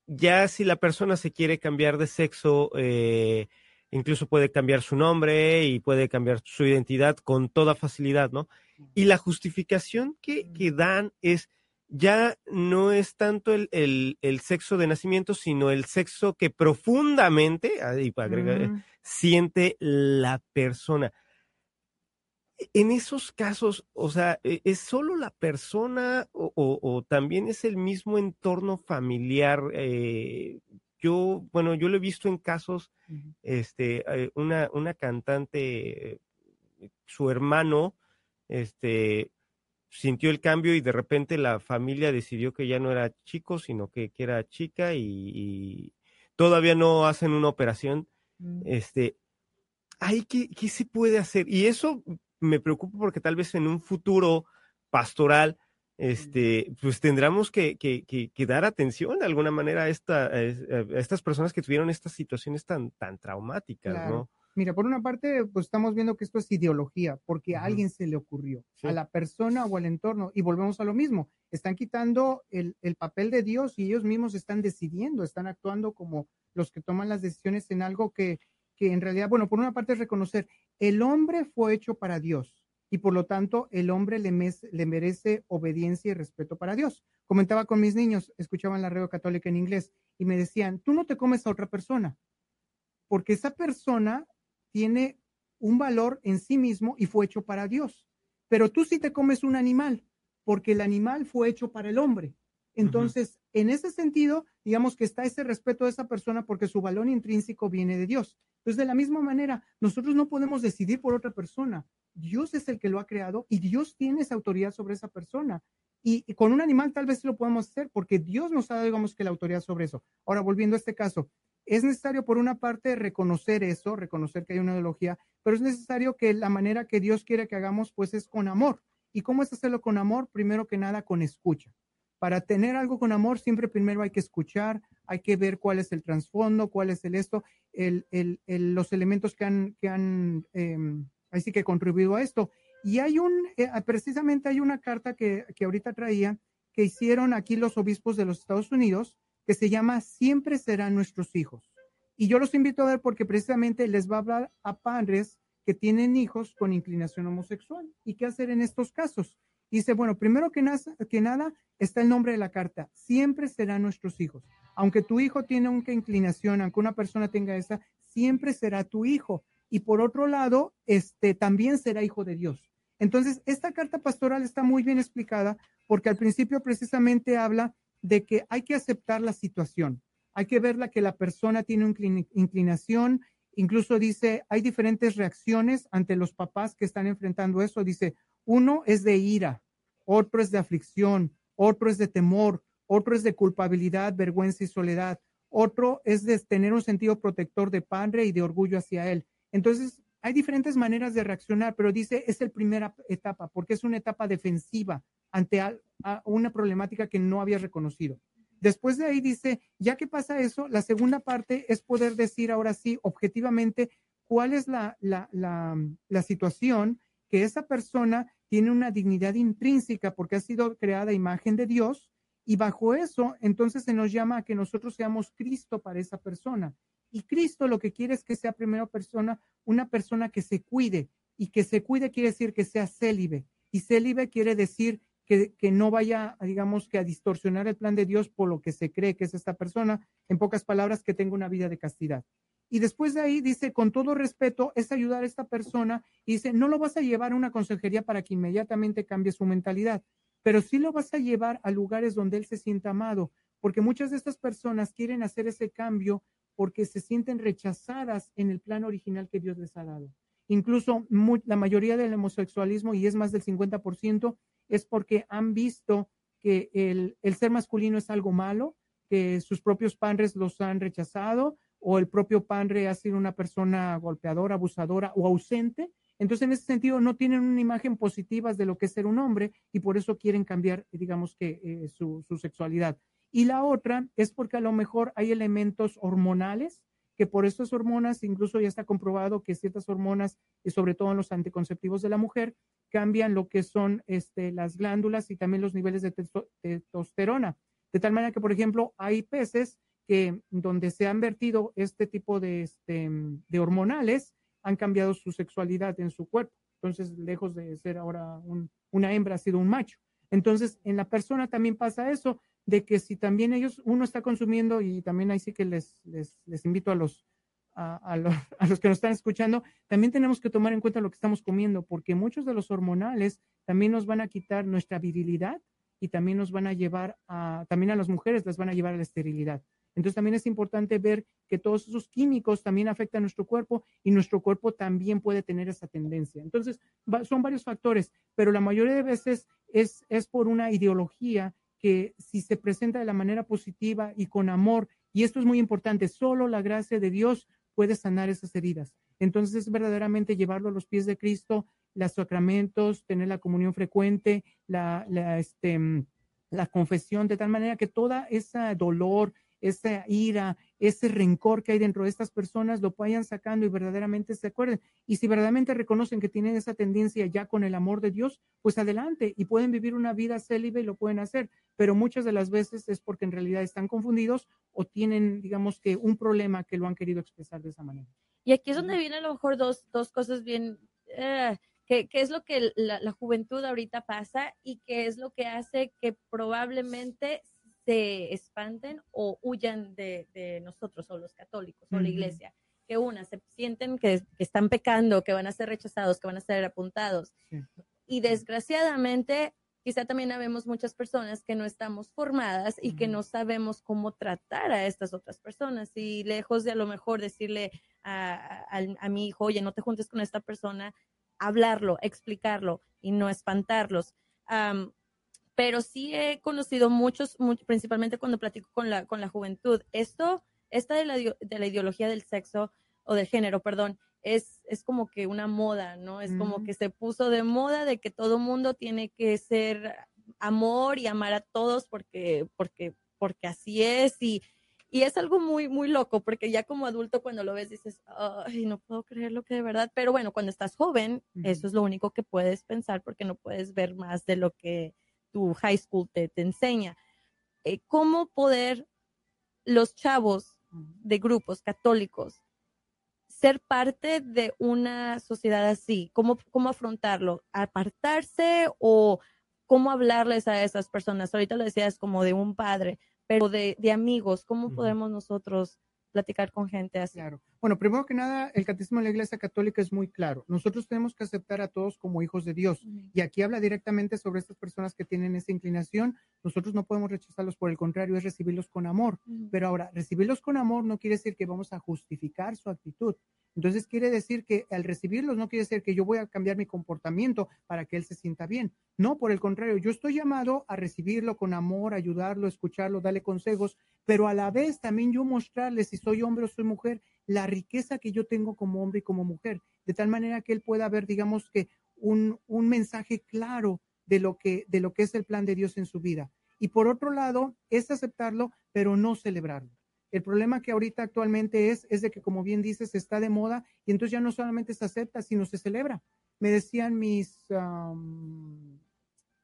ya si la persona se quiere cambiar de sexo, eh, incluso puede cambiar su nombre y puede cambiar su identidad con toda facilidad, ¿no? Y la justificación que, que dan es, ya no es tanto el, el, sexo de nacimiento, sino el sexo que profundamente, ahí agregar, mm. siente la persona. En esos casos, o sea, ¿e, ¿es solo la persona o, o, también es el mismo entorno familiar eh, yo, bueno, yo lo he visto en casos, este, eh, una, una cantante, eh, su hermano, este, sintió el cambio y de repente la familia decidió que ya no era chico, sino que, era chica y, todavía no hacen una operación. Mm. Este, ay, ¿qué, ¿qué se puede hacer? Y eso me preocupa porque tal vez en un futuro pastoral este, pues tendremos que, que, dar atención de alguna manera a, esta, a estas personas que tuvieron estas situaciones tan, tan traumáticas, ¿no? Mira, por una parte, pues estamos viendo que esto es ideología, porque a alguien se le ocurrió, Sí. a la persona o al entorno, y volvemos a lo mismo. Están quitando el, el papel de Dios y ellos mismos están decidiendo, están actuando como los que toman las decisiones en algo que, que en realidad, bueno, por una parte es reconocer, el hombre fue hecho para Dios y por lo tanto el hombre le, merece obediencia y respeto para Dios. Comentaba con mis niños, escuchaban la radio católica en inglés y me decían, tú no te comes a otra persona, porque esa persona tiene un valor en sí mismo y fue hecho para Dios. Pero tú sí te comes un animal, porque el animal fue hecho para el hombre. Entonces, en ese sentido, digamos que está ese respeto a esa persona porque su valor intrínseco viene de Dios. Entonces, de la misma manera, nosotros no podemos decidir por otra persona. Dios es el que lo ha creado y Dios tiene esa autoridad sobre esa persona. Y, con un animal tal vez lo podemos hacer porque Dios nos ha dado, digamos, que la autoridad sobre eso. Ahora, volviendo a este caso, es necesario por una parte reconocer eso, reconocer que hay una ideología, pero es necesario que la manera que Dios quiere que hagamos, pues es con amor. ¿Y cómo es hacerlo con amor? Primero que nada, con escucha. Para tener algo con amor, siempre primero hay que escuchar, hay que ver cuál es el trasfondo, cuál es el esto, los elementos que han, que han em, ahí sí que contribuido a esto. Y hay un, eh, precisamente hay una carta que, que ahorita traía, que hicieron aquí los obispos de los Estados Unidos, que se llama Siempre serán nuestros hijos. Y yo los invito a ver porque precisamente les va a hablar a padres que tienen hijos con inclinación homosexual. ¿Y qué hacer en estos casos? Dice, bueno, primero que, nada está el nombre de la carta. Siempre serán nuestros hijos. Aunque tu hijo tiene una inclinación, aunque una persona tenga esa, siempre será tu hijo. Y por otro lado, este también será hijo de Dios. Entonces, esta carta pastoral está muy bien explicada porque al principio precisamente habla de que hay que aceptar la situación. Hay que verla que la persona tiene una inclin- inclinación. Incluso dice, hay diferentes reacciones ante los papás que están enfrentando eso. Dice, uno es de ira, otro es de aflicción, otro es de temor, otro es de culpabilidad, vergüenza y soledad, otro es de tener un sentido protector de padre y de orgullo hacia él. Entonces, hay diferentes maneras de reaccionar, pero dice, es la primera etapa, porque es una etapa defensiva ante una problemática que no había reconocido. Después de ahí dice, ya que pasa eso, la segunda parte es poder decir ahora sí, objetivamente, cuál es la, la, la situación que esa persona tiene una dignidad intrínseca porque ha sido creada imagen de Dios y bajo eso, entonces se nos llama a que nosotros seamos Cristo para esa persona. Y Cristo lo que quiere es que sea primera persona, una persona que se cuide. Y que se cuide quiere decir que sea célibe. Y célibe quiere decir que, que no vaya, digamos, que a distorsionar el plan de Dios por lo que se cree que es esta persona. En pocas palabras, que tenga una vida de castidad. Y después de ahí dice, con todo respeto, es ayudar a esta persona. Y dice, no lo vas a llevar a una consejería para que inmediatamente cambie su mentalidad, pero sí lo vas a llevar a lugares donde él se sienta amado, porque muchas de estas personas quieren hacer ese cambio porque se sienten rechazadas en el plan original que Dios les ha dado. Incluso la mayoría del homosexualismo, y es más del 50%, es porque han visto que el, el ser masculino es algo malo, que sus propios padres los han rechazado, o el propio padre ha sido una persona golpeadora, abusadora o ausente. Entonces, en ese sentido, no tienen una imagen positiva de lo que es ser un hombre y por eso quieren cambiar, digamos que, eh, su, sexualidad. Y la otra es porque a lo mejor hay elementos hormonales que por estas hormonas, incluso ya está comprobado que ciertas hormonas, y sobre todo en los anticonceptivos de la mujer, cambian lo que son este, las glándulas y también los niveles de testo- testosterona. De tal manera que, por ejemplo, hay peces que donde se han vertido este tipo de, este, de hormonales, han cambiado su sexualidad en su cuerpo. Entonces, lejos de ser ahora un- una hembra, ha sido un macho. Entonces, en la persona también pasa eso, de que si también ellos, uno está consumiendo, y también ahí sí que les, les, les invito a los, a, a los, a los que nos están escuchando, también tenemos que tomar en cuenta lo que estamos comiendo, porque muchos de los hormonales también nos van a quitar nuestra virilidad y también nos van a llevar a, también a las mujeres les van a llevar a la esterilidad. Entonces también es importante ver que todos esos químicos también afectan nuestro cuerpo y nuestro cuerpo también puede tener esa tendencia. Entonces va- son varios factores, pero la mayoría de veces es, es por una ideología que si se presenta de la manera positiva y con amor, y esto es muy importante, solo la gracia de Dios puede sanar esas heridas. Entonces es verdaderamente llevarlo a los pies de Cristo, los sacramentos, tener la comunión frecuente, la, la, este, mm, la confesión, de tal manera que toda ese dolor, esa ira, ese rencor que hay dentro de estas personas, lo vayan sacando y verdaderamente se acuerden. Y si verdaderamente reconocen que tienen esa tendencia ya con el amor de Dios, pues adelante y pueden vivir una vida célibe y lo pueden hacer. Pero muchas de las veces es porque en realidad están confundidos o tienen, digamos que, un problema que lo han querido expresar de esa manera. Y aquí es donde vienen a lo mejor dos, dos cosas bien, eh, que, que es lo que la, la juventud ahorita pasa y que es lo que hace que probablemente se espanten o huyan de, de nosotros o los católicos o la iglesia. Que una, se sienten que, que están pecando, que van a ser rechazados, que van a ser apuntados. Sí. Y desgraciadamente, quizá también habemos muchas personas que no estamos formadas y que no sabemos cómo tratar a estas otras personas. Y lejos de a lo mejor decirle a, a- a mi hijo, oye, no te juntes con esta persona, hablarlo, explicarlo y no espantarlos. Pero sí he conocido muchos, mu- principalmente cuando platico con la, con la juventud. Esto, esta de la, de la ideología del sexo o del género, perdón, es, es como que una moda, ¿no? Es como Ujú. que se puso de moda de que todo mundo tiene que ser amor y amar a todos porque, porque, porque así es y, y es algo muy, muy loco porque ya como adulto cuando lo ves dices, ay, no puedo creer lo que de verdad, pero bueno, cuando estás joven, eso es lo único que puedes pensar porque no puedes ver más de lo que tu high school te, te enseña. Eh, ¿Cómo poder los chavos de grupos católicos ser parte de una sociedad así? ¿Cómo, cómo afrontarlo? ¿Apartarse o cómo hablarles a esas personas? Ahorita lo decías como de un padre, pero de, de amigos, ¿cómo podemos nosotros platicar con gente así? Claro. Bueno, primero que nada, el catecismo de la Iglesia Católica es muy claro. Nosotros tenemos que aceptar a todos como hijos de Dios. Y aquí habla directamente sobre estas personas que tienen esa inclinación. Nosotros no podemos rechazarlos, por el contrario, es recibirlos con amor. Pero ahora, recibirlos con amor no quiere decir que vamos a justificar su actitud. Entonces quiere decir que al recibirlos no quiere decir que yo voy a cambiar mi comportamiento para que él se sienta bien. No, por el contrario, yo estoy llamado a recibirlo con amor, ayudarlo, escucharlo, darle consejos, pero a la vez también yo mostrarle si soy hombre o soy mujer la riqueza que yo tengo como hombre y como mujer, de tal manera que él pueda ver, digamos que un, un mensaje claro de lo que de lo que es el plan de Dios en su vida. Y por otro lado, es aceptarlo, pero no celebrarlo. El problema que ahorita actualmente es, es de que, como bien dices, está de moda y entonces ya no solamente se acepta, sino se celebra. Me decían mis, am,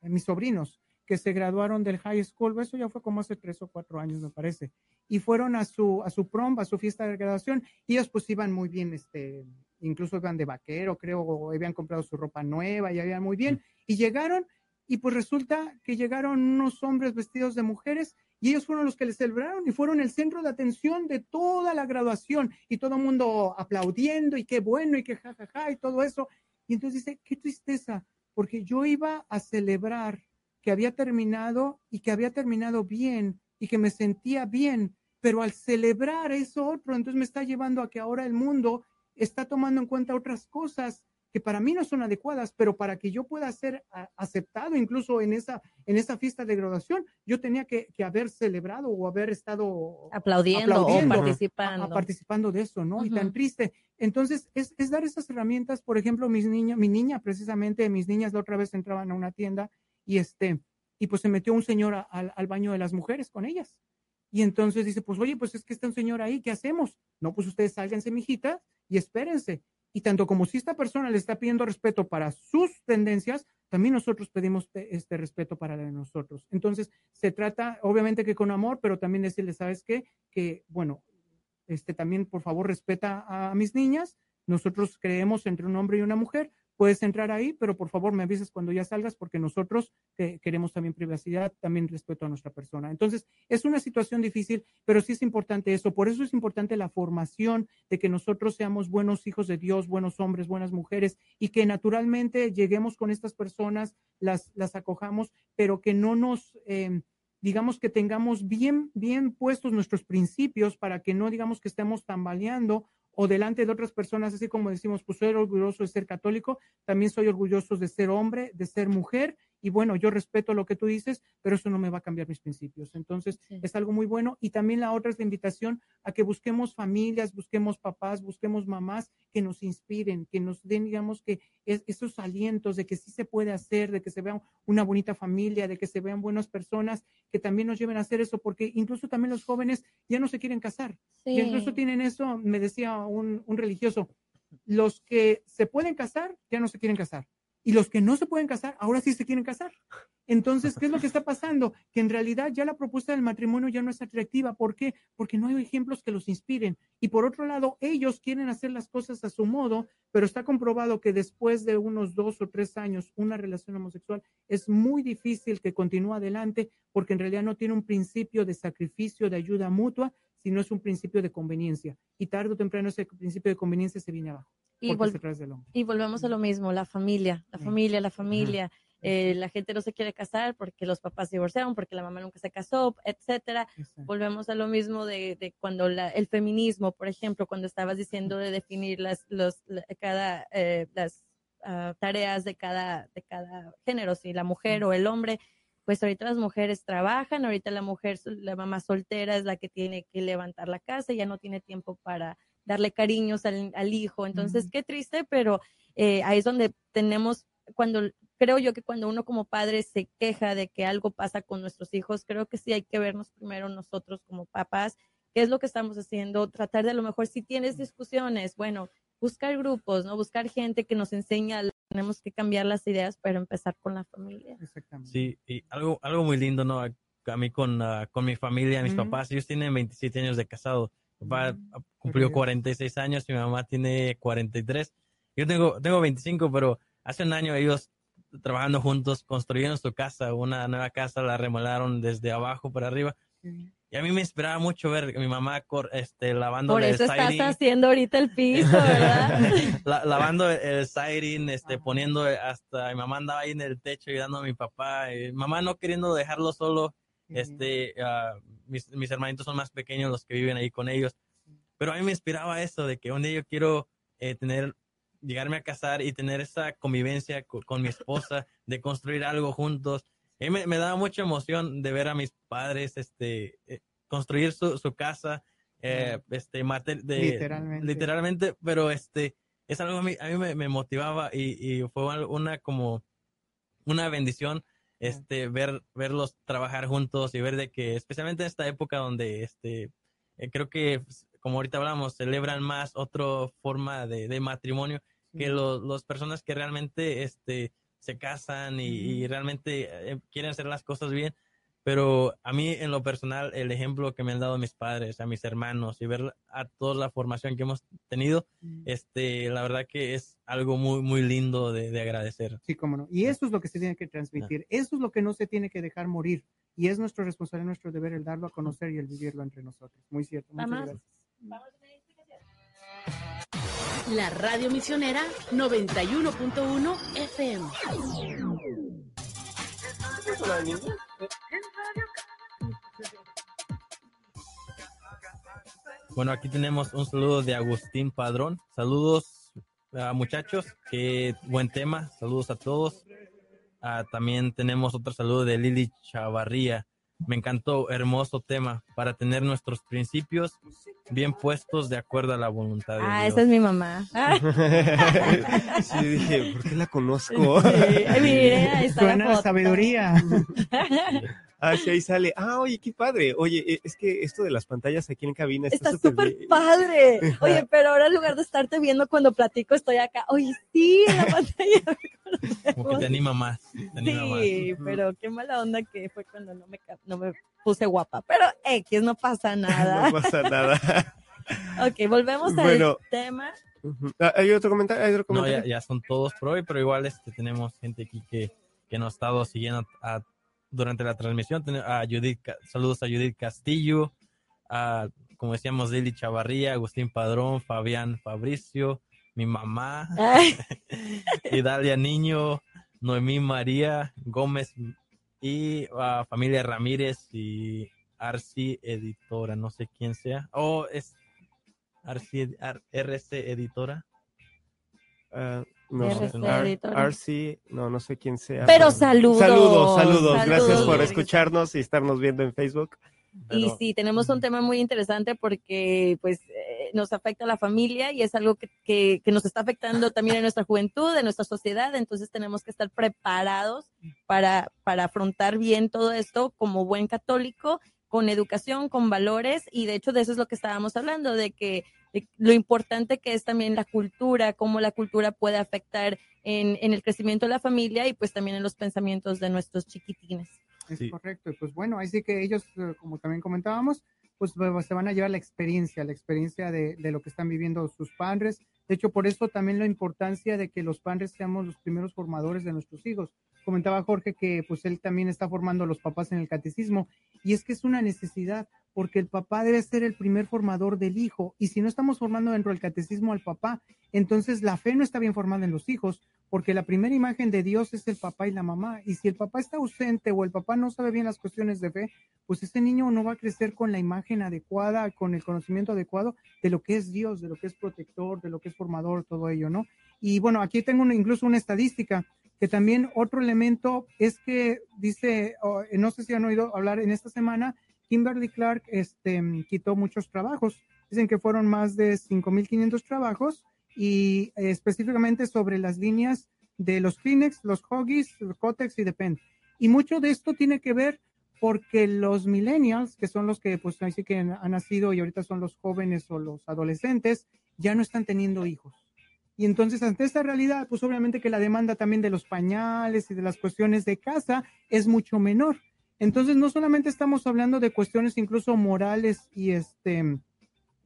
mis sobrinos que se graduaron del high school, eso ya fue como hace tres o cuatro años, me parece, y fueron a su, a su prom, a su fiesta de graduación, y ellos pues iban muy bien, este, incluso iban de vaquero, creo, o habían comprado su ropa nueva y iban muy bien, y llegaron, y pues resulta que llegaron unos hombres vestidos de mujeres y ellos fueron los que les celebraron y fueron el centro de atención de toda la graduación y todo el mundo aplaudiendo y qué bueno y qué jajaja y todo eso. Y entonces dice, qué tristeza, porque yo iba a celebrar que había terminado y que había terminado bien y que me sentía bien, pero al celebrar eso otro, entonces me está llevando a que ahora el mundo está tomando en cuenta otras cosas que para mí no son adecuadas, pero para que yo pueda ser aceptado incluso en esa, en esa fiesta de graduación, yo tenía que, que haber celebrado o haber estado Aplaudiendo, aplaudiendo, o participando. a- participando de eso, ¿no? Y Ujú. tan triste. Entonces, es, es dar esas herramientas, por ejemplo, mis niños, mi niña precisamente, mis niñas la otra vez entraban a una tienda y este, y pues se metió un señor al, baño de las mujeres con ellas. Y entonces dice, pues oye, pues es que está un señor ahí, ¿qué hacemos? No, pues ustedes sálganse, mijita, y espérense. Y tanto como si esta persona le está pidiendo respeto para sus tendencias, también nosotros pedimos te- este respeto para la de nosotros. Entonces, se trata, obviamente que con amor, pero también decirle, ¿sabes qué? Que, bueno, este también, por favor, respeta a mis niñas. Nosotros creemos entre un hombre y una mujer. Puedes entrar ahí, pero por favor me avisas cuando ya salgas porque nosotros que queremos también privacidad, también respeto a nuestra persona. Entonces, es una situación difícil, pero sí es importante eso. Por eso es importante la formación de que nosotros seamos buenos hijos de Dios, buenos hombres, buenas mujeres y que naturalmente lleguemos con estas personas, las, las acojamos, pero que no nos... eh, digamos que tengamos bien, bien puestos nuestros principios para que no digamos que estemos tambaleando o delante de otras personas, así como decimos, pues soy orgulloso de ser católico, también soy orgulloso de ser hombre, de ser mujer y bueno, yo respeto lo que tú dices, pero eso no me va a cambiar mis principios. Entonces, Sí. es algo muy bueno. Y también la otra es la invitación a que busquemos familias, busquemos papás, busquemos mamás que nos inspiren, que nos den, digamos, que es- esos alientos de que sí se puede hacer, de que se vea una bonita familia, de que se vean buenas personas, que también nos lleven a hacer eso, porque incluso también los jóvenes ya no se quieren casar. Sí. Y incluso tienen eso, me decía un, un religioso, los que se pueden casar ya no se quieren casar. Y los que no se pueden casar, ahora sí se quieren casar. Entonces, ¿qué es lo que está pasando? Que en realidad ya la propuesta del matrimonio ya no es atractiva. ¿Por qué? Porque no hay ejemplos que los inspiren. Y por otro lado, ellos quieren hacer las cosas a su modo, pero está comprobado que después de unos dos o tres años, una relación homosexual es muy difícil que continúe adelante porque en realidad no tiene un principio de sacrificio, de ayuda mutua, sino es un principio de conveniencia. Y tarde o temprano ese principio de conveniencia se viene abajo. Y, vol- volvemos a lo mismo, la familia, la Sí. familia, la familia. Eh, la gente no se quiere casar porque los papás se divorciaron, porque la mamá nunca se casó, etcétera. Exacto. Volvemos a lo mismo de, de cuando la- el feminismo, por ejemplo, cuando estabas diciendo de definir las, los, la- cada, eh, las ah, tareas de cada, de cada género, si la mujer o el hombre, pues ahorita las mujeres trabajan, ahorita la mujer, la mamá soltera es la que tiene que levantar la casa, ya no tiene tiempo para darle cariños al, al hijo. Entonces, qué triste, pero eh, ahí es donde tenemos, cuando creo yo que cuando uno como padre se queja de que algo pasa con nuestros hijos, creo que sí hay que vernos primero nosotros como papás, qué es lo que estamos haciendo, tratar de a lo mejor si tienes discusiones, bueno, buscar grupos, ¿no? Buscar gente que nos enseña, tenemos que cambiar las ideas para empezar con la familia. Exactamente. Sí, y algo, algo muy lindo, ¿no? A, a mí con, ah, con mi familia, mis papás, ellos tienen 27 años de casado. Mi papá Mm, ah, cumplió bien. 46 años y mi mamá tiene 43. Yo tengo, tengo 25, pero hace un año ellos trabajando juntos construyeron su casa, una nueva casa, la remodelaron desde abajo para arriba. Sí. Y a mí me inspiraba mucho ver a mi mamá cor- este, lavando Por el eso estás siding. haciendo ahorita el piso, ¿verdad? La- lavando el siding, este, Ajá. poniendo hasta mi mamá andaba ahí en el techo ayudando a mi papá, y mamá no queriendo dejarlo solo, Sí. este, ah, mis, mis hermanitos son más pequeños los que viven ahí con ellos, pero a mí me inspiraba eso de que un día yo quiero eh, tener, llegarme a casar y tener esa convivencia co- con, mi esposa, de construir algo juntos. Y me, me daba mucha emoción de ver a mis padres, este, eh, construir su, su casa, eh, este, mater- de, Literalmente. literalmente, pero este, es algo a mí, a mí me, me motivaba y, y fue una como una bendición este ver verlos trabajar juntos y ver de que especialmente en esta época donde este eh, creo que pues, como ahorita hablamos celebran más otra forma de, de matrimonio que los las personas que realmente este se casan y, y realmente eh, quieren hacer las cosas bien pero a mí en lo personal el ejemplo que me han dado mis padres a mis hermanos y ver a toda la formación que hemos tenido Mm. este la verdad que es algo muy muy lindo de, de agradecer Sí, cómo no. Y eso es lo que se tiene que transmitir. Eso es lo que no se tiene que dejar morir. Y es nuestra responsabilidad, nuestro deber el darlo a conocer y el vivirlo entre nosotros. Muy cierto. Muchas gracias. La radio misionera 91.1 FM. Bueno, aquí tenemos un saludo de Agustín Padrón. Saludos a muchachos, qué buen tema. Saludos a todos. Ah, también tenemos otro saludo de Lili Chavarría. Me encantó, hermoso tema para tener nuestros principios bien puestos de acuerdo a la voluntad de Ah, Dios. esa es mi mamá. Sí, dije, ¿por qué la conozco? sí. Ahí está Suena la foto. sabiduría. Ah, sí, ahí sale. Ah, oye, qué padre. Oye, eh, es que esto de las pantallas aquí en cabina está súper bien. padre. Oye, pero ahora en lugar de estarte viendo cuando platico, estoy acá. Oye, sí, en la pantalla. Como que te anima más. Te anima más. Sí, pero qué mala onda que fue cuando no me, no puse guapa. Pero X, no pasa nada. No pasa nada. ok, volvemos Bueno. al tema. Ah, ¿Hay otro comentario? ¿Hay otro No, comentario? ya, ya son todos por hoy, pero igual este, tenemos gente aquí que, que nos ha estado siguiendo a- durante la transmisión. A Judith, saludos a Judith Castillo, a, como decíamos, Lili Chavarría, Agustín Padrón, Fabián Fabricio, mi mamá, Idalia Niño, Noemí María Gómez y a familia Ramírez y Arci Editora, no sé quién sea. O es Arci, Ar- RC Editora. Ah, No, Editorial. RC, no, no sé quién sea. Pero saludos. Saludos, saludos. Gracias por escucharnos y estarnos viendo en Facebook. Y sí, tenemos un tema muy interesante porque pues eh, nos afecta a la familia y es algo que, que, que nos está afectando también en nuestra juventud, en nuestra sociedad, entonces tenemos que estar preparados para, para afrontar bien todo esto como buen católico, con educación, con valores y de hecho de eso es lo que estábamos hablando, de que de lo importante que es también la cultura, cómo la cultura puede afectar en, en el crecimiento de la familia y pues también en los pensamientos de nuestros chiquitines. Es Sí. correcto. Y pues bueno, ahí sí que ellos, eh, como también comentábamos, pues se van a llevar la experiencia, la experiencia de, de lo que están viviendo sus padres. De hecho, por eso también la importancia de que los padres seamos los primeros formadores de nuestros hijos. Comentaba Jorge que pues él también está formando a los papás en el catecismo y es que es una necesidad porque el papá debe ser el primer formador del hijo y si no estamos formando dentro del catecismo al papá, entonces la fe no está bien formada en los hijos porque la primera imagen de Dios es el papá y la mamá. Y si el papá está ausente o el papá no sabe bien las cuestiones de fe, pues ese niño no va a crecer con la imagen adecuada, con el conocimiento adecuado de lo que es Dios, de lo que es protector, de lo que es formador, todo ello, ¿no? Y bueno, aquí tengo incluso una estadística que también otro elemento es que dice, oh, no sé si han oído hablar en esta semana, Kimberly Clark este, quitó muchos trabajos. Dicen que fueron más de 5.500 trabajos y específicamente sobre las líneas de los Kleenex, los Huggies, los Kotex y Depend. Y mucho de esto tiene que ver porque los millennials, que son los que pues así que han han nacido y ahorita son los jóvenes o los adolescentes, ya no están teniendo hijos. Y entonces ante esta realidad, pues obviamente que la demanda también de los pañales y de las cuestiones de casa es mucho menor. Entonces no solamente estamos hablando de cuestiones incluso morales y este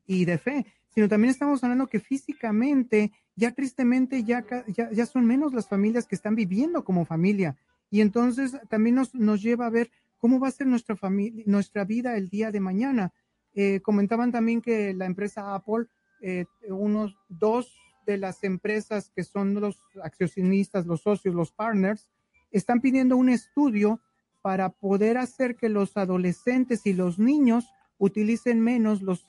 y de fe, sino también estamos hablando que físicamente, ya tristemente, ya, ya, ya son menos las familias que están viviendo como familia. Y entonces también nos, nos lleva a ver cómo va a ser nuestra familia, nuestra vida el día de mañana. Eh, comentaban también que la empresa Apple, eh, unos dos de las empresas que son los accionistas, los socios, los partners, están pidiendo un estudio para poder hacer que los adolescentes y los niños utilicen menos los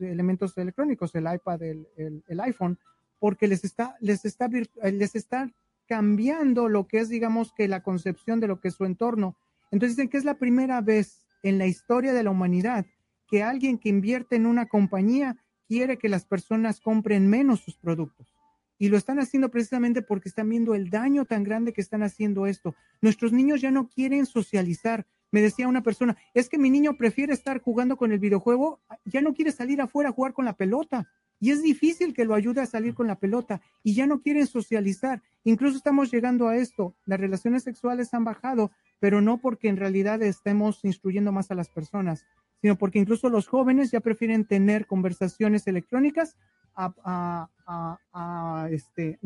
elementos electrónicos, el iPad, el, iPhone, porque les está, les está, eh, les está cambiando lo que es, digamos, que la concepción de lo que es su entorno. Entonces dicen que es la primera vez en la historia de la humanidad que alguien que invierte en una compañía quiere que las personas compren menos sus productos. Y lo están haciendo precisamente porque están viendo el daño tan grande que están haciendo esto. Nuestros niños ya no quieren socializar. Me decía una persona, es que mi niño prefiere estar jugando con el videojuego, ya no quiere salir afuera a jugar con la pelota. Y es difícil que lo ayude a salir con la pelota y ya no quieren socializar. Incluso estamos llegando a esto. Las relaciones sexuales han bajado, pero no porque en realidad estemos instruyendo más a las personas, sino porque incluso los jóvenes ya prefieren tener conversaciones electrónicas a, a- a- a, este,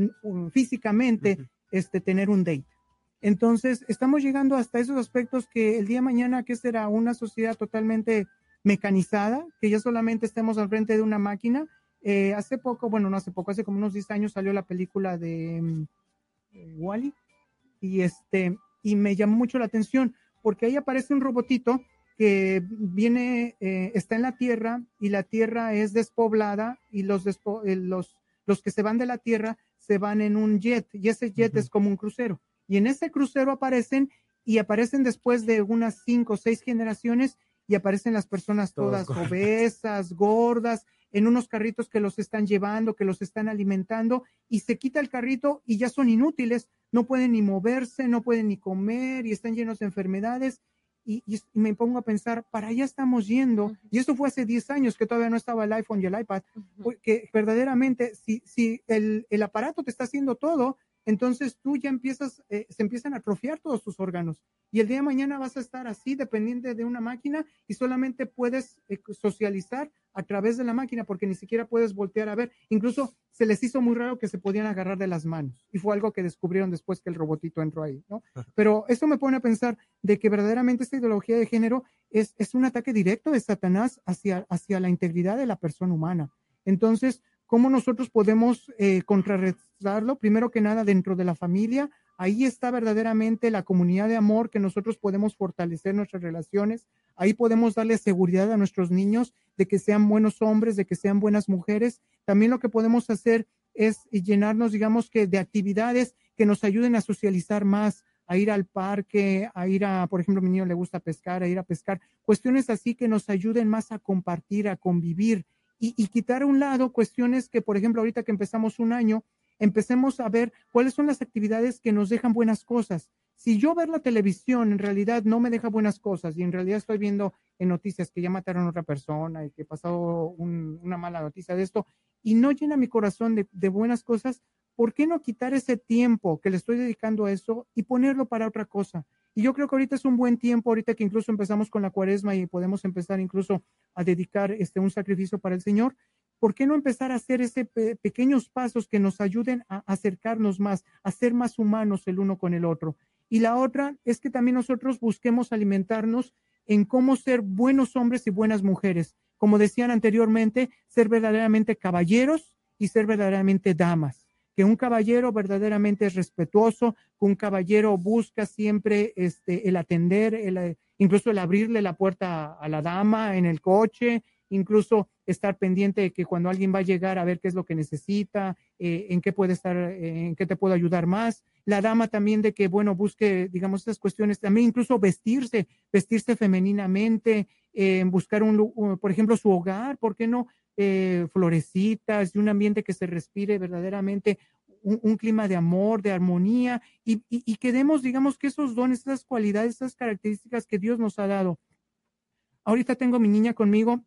físicamente este, tener un date. Entonces, estamos llegando hasta esos aspectos que el día de mañana, que será una sociedad totalmente mecanizada, que ya solamente estemos al frente de una máquina. Eh, hace poco, bueno, no hace poco, hace como unos 10 años salió la película de mm, eh, Wally y este y me llamó mucho la atención porque ahí aparece un robotito que viene, eh, está en la Tierra y la Tierra es despoblada y los, despo- eh, los, los que se van de la Tierra se van en un jet y ese jet es como un crucero. Y en ese crucero aparecen y aparecen después de unas cinco o seis generaciones y aparecen las personas Todas gordas. obesas, gordas, en unos carritos que los están llevando, que los están alimentando y se quita el carrito y ya son inútiles, no pueden ni moverse, no pueden ni comer y están llenos de enfermedades. Y, y es- y me pongo a pensar, para allá estamos yendo. Y eso fue hace 10 años que todavía no estaba el iPhone y el iPad. Porque verdaderamente, si, si el, el aparato te está haciendo todo, entonces tú ya empiezas, eh, se empiezan a atrofiar todos tus órganos. Y el día de mañana vas a estar así, dependiente de una máquina, y solamente puedes eh, socializar a través de la máquina, porque ni siquiera puedes voltear a ver. Incluso se les hizo muy raro que se podían agarrar de las manos. Y fue algo que descubrieron después que el robotito entró ahí, ¿no? Pero eso me pone a pensar de que verdaderamente esta ideología de género es, es un ataque directo de Satanás hacia, hacia la integridad de la persona humana. Entonces, ¿cómo nosotros podemos eh, contrarrestarlo? Primero que nada, dentro de la familia, ahí está verdaderamente la comunidad de amor que nosotros podemos fortalecer nuestras relaciones, ahí podemos darle seguridad a nuestros niños de que sean buenos hombres, de que sean buenas mujeres. También lo que podemos hacer es llenarnos, digamos que, de actividades que nos ayuden a socializar más, a ir al parque, a ir a, por ejemplo, a mi niño le gusta pescar, a ir a pescar, cuestiones así que nos ayuden más a compartir, a convivir y, quitar a un lado cuestiones que, por ejemplo, ahorita que empezamos un año, empecemos a ver cuáles son las actividades que nos dejan buenas cosas. Si yo ver la televisión en realidad no me deja buenas cosas y en realidad estoy viendo en noticias que ya mataron a otra persona y que pasó un- una mala noticia de esto y no llena mi corazón de buenas cosas, ¿por qué no quitar ese tiempo que le estoy dedicando a eso y ponerlo para otra cosa? Y yo creo que ahorita es un buen tiempo, ahorita que incluso empezamos con la cuaresma y podemos empezar incluso a dedicar este, un sacrificio para el Señor, ¿por qué no empezar a hacer ese pe- pequeños pasos que nos ayuden a acercarnos más, a ser más humanos el uno con el otro? Y la otra es que también nosotros busquemos alimentarnos en cómo ser buenos hombres y buenas mujeres. Como decían anteriormente, ser verdaderamente caballeros y ser verdaderamente damas. Que un caballero verdaderamente es respetuoso, que un caballero busca siempre este, el atender, el, incluso el abrirle la puerta a, la dama en el coche, incluso estar pendiente de que cuando alguien va a llegar a ver qué es lo que necesita, eh, en qué puede estar, en qué te puedo ayudar más. La dama también de que, bueno, busque, digamos, esas cuestiones, también incluso vestirse, vestirse femeninamente, eh, buscar un- por ejemplo, su hogar, ¿por qué no? Eh, florecitas y un ambiente que se respire verdaderamente un, clima de amor, de armonía y, que demos, digamos, que esos dones, esas cualidades, esas características que Dios nos ha dado. Ahorita tengo mi niña conmigo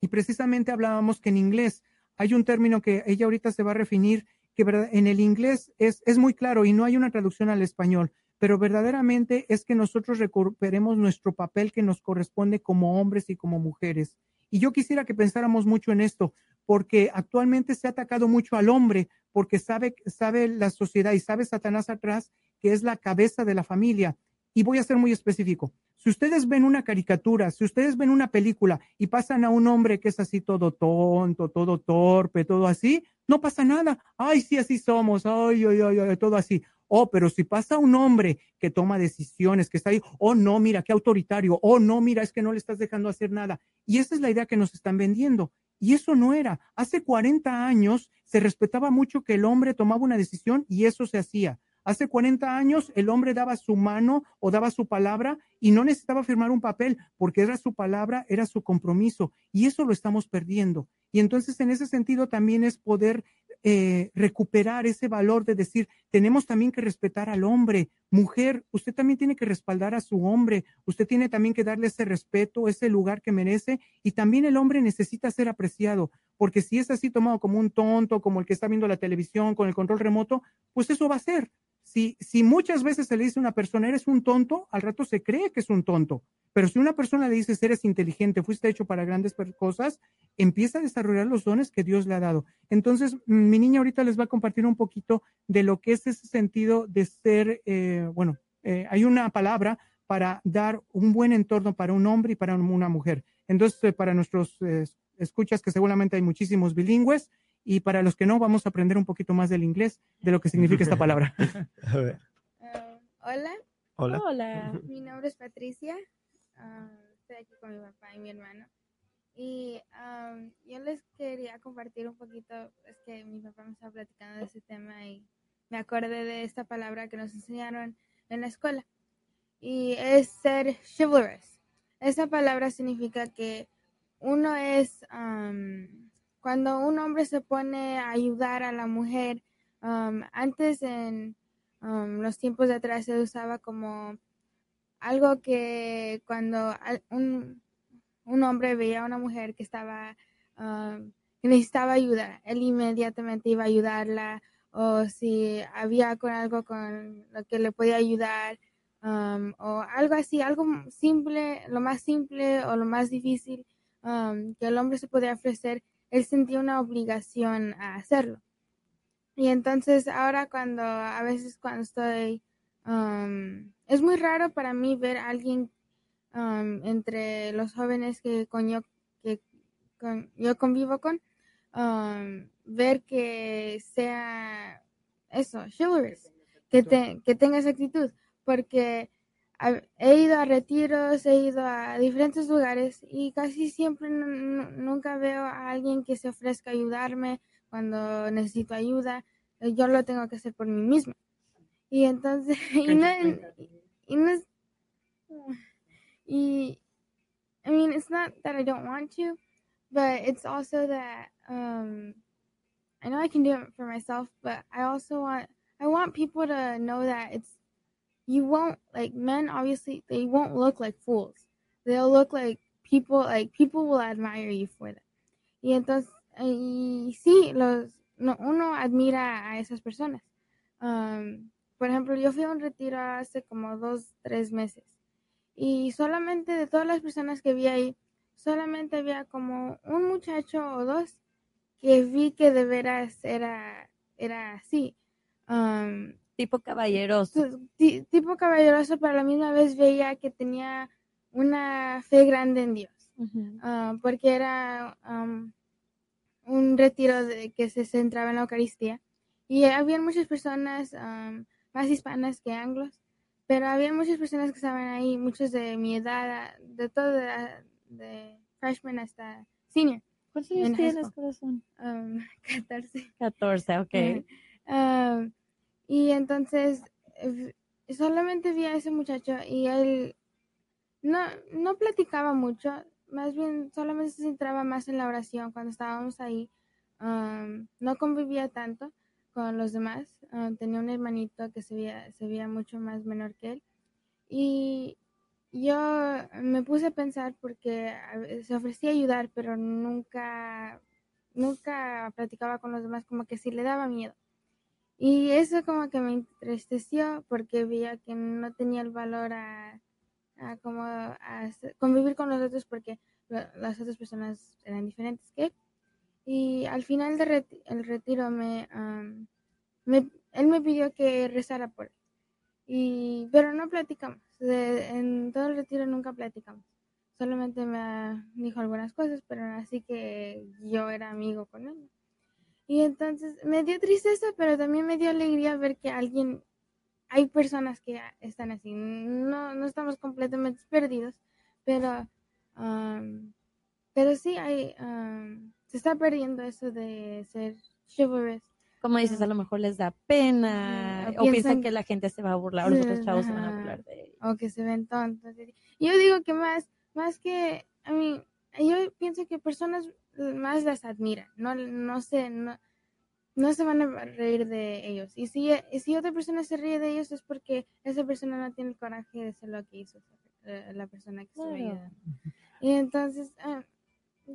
y precisamente hablábamos que en inglés hay un término que ella ahorita se va a referir, que en el inglés es, es muy claro y no hay una traducción al español, pero verdaderamente es que nosotros recuperemos nuestro papel que nos corresponde como hombres y como mujeres. Y yo quisiera que pensáramos mucho en esto, porque actualmente se ha atacado mucho al hombre, porque sabe, sabe la sociedad y sabe Satanás atrás que es la cabeza de la familia. Y voy a ser muy específico. Si ustedes ven una caricatura, si ustedes ven una película y pasan a un hombre que es así todo tonto, todo torpe, todo así, no pasa nada. Ay, sí, así somos. Ay, ay, ay, ay, todo así. Oh, pero si pasa un hombre que toma decisiones, que está ahí, oh, no, mira, qué autoritario. Oh, no, mira, es que no le estás dejando hacer nada. Y esa es la idea que nos están vendiendo. Y eso no era. Hace 40 años se respetaba mucho que el hombre tomaba una decisión y eso se hacía. Hace 40 años el hombre daba su mano o daba su palabra y no necesitaba firmar un papel porque era su palabra, era su compromiso y eso lo estamos perdiendo. Y entonces en ese sentido también es poder eh, recuperar ese valor de decir, tenemos también que respetar al hombre, mujer, usted también tiene que respaldar a su hombre, usted tiene también que darle ese respeto, ese lugar que merece. Y también el hombre necesita ser apreciado, porque si es así tomado como un tonto, como el que está viendo la televisión con el control remoto, pues eso va a ser. Si, muchas veces se le dice a una persona, eres un tonto, al rato se cree que es un tonto. Pero si una persona le dice, eres inteligente, fuiste hecho para grandes cosas, empieza a desarrollar los dones que Dios le ha dado. Entonces, mm, mi niña ahorita les va a compartir un poquito de lo que es ese sentido de ser, eh, bueno, eh, hay una palabra para dar un buen entorno para un hombre y para una mujer. Entonces, eh, para nuestros eh, escuchas, que seguramente hay muchísimos bilingües, y para los que no, vamos a aprender un poquito más del inglés, de lo que significa esta palabra. A ver, Ah, hola, hola. Hola. mi nombre es Patricia. Ah, estoy aquí con mi papá y mi hermano. Y am, yo les quería compartir un poquito, es que mi papá me estaba platicando de ese tema y me acordé de esta palabra que nos enseñaron en la escuela. Y es ser chivalrous. Esa palabra significa que uno es, am, cuando un hombre se pone a ayudar a la mujer, am, antes en um, los tiempos de atrás se usaba como algo que cuando un, un hombre veía a una mujer que estaba um, que necesitaba ayuda, él inmediatamente iba a ayudarla o si había con algo con lo que le podía ayudar um, o algo así, algo simple, lo más simple o lo más difícil um, que el hombre se podía ofrecer, él sentía una obligación a hacerlo. Y entonces ahora cuando a veces cuando estoy, um, es muy raro para mí ver a alguien um, entre los jóvenes que, con yo, que con- yo convivo con, um, ver que sea eso, chivalrous, que, te- que tenga esa actitud, porque he ido a retiros, he ido a diferentes lugares y casi siempre nu- nu- nunca veo a alguien que se ofrezca a ayudarme cuando necesito ayuda, eh, yo lo tengo que hacer por mí misma. Y entonces, y no, y no es, y, I mean, it's not that I don't want to, but it's also that, um, I know I can do it for myself, but I also want, I want people to know that it's, you won't, like, men obviously, they won't look like fools. They'll look like people, like, people will admire you for that. Y entonces, y sí, los, no, uno admira a esas personas. Um, por ejemplo, yo fui a un retiro hace como dos, tres meses. Y solamente de todas las personas que vi ahí, solamente había como un muchacho o dos que vi que de veras era, era así. Um, Tipo caballeroso. ti- tipo caballeroso, pero a la misma vez veía que tenía una fe grande en Dios. Ujú. Ah, porque era um, un retiro de, que se centraba en la Eucaristía. Y había muchas personas um, más hispanas que anglos, pero había muchas personas que estaban ahí, muchos de mi edad, de todo, de, de freshman hasta senior, ¿Cuántos años tienes, corazón? um, 14. 14, ok. Ah, y entonces eh, solamente vi a ese muchacho y él no, no platicaba mucho, más bien solamente se centraba más en la oración cuando estábamos ahí. Am, no convivía tanto con los demás. tenía un hermanito que se veía, se veía mucho más menor que él. Y yo me puse a pensar porque se ofrecía ayudar, pero nunca, nunca platicaba con los demás, como que sí le daba miedo. Y eso como que me entristeció porque veía que no tenía el valor a, como a convivir con los otros porque la- las otras personas eran diferentes que. Y al final del reti- retiro me, am, me- él me pidió que rezara por él. Y, pero no platicamos. En todo el retiro nunca platicamos. Solamente me ah, dijo algunas cosas, pero así que yo era amigo con él. Y entonces me dio tristeza, pero también me dio alegría ver que alguien, hay personas que están así. No, no estamos completamente perdidos, pero, am, pero sí hay, am, se está perdiendo eso de ser chivalrous. Como dices, a lo mejor les da pena o piensan piensan- que la gente se va a burlar o los otros chavos se van a burlar de ellos. o que se ven tontos. Yo digo que más, más que, a mí, yo pienso que personas más las admiran, no, no sé, no, no se van a reír de ellos. Y si, y si otra persona se ríe de ellos es porque esa persona no tiene el coraje de hacer lo que hizo eh, la persona que Claro. ayudando. Y entonces, ah,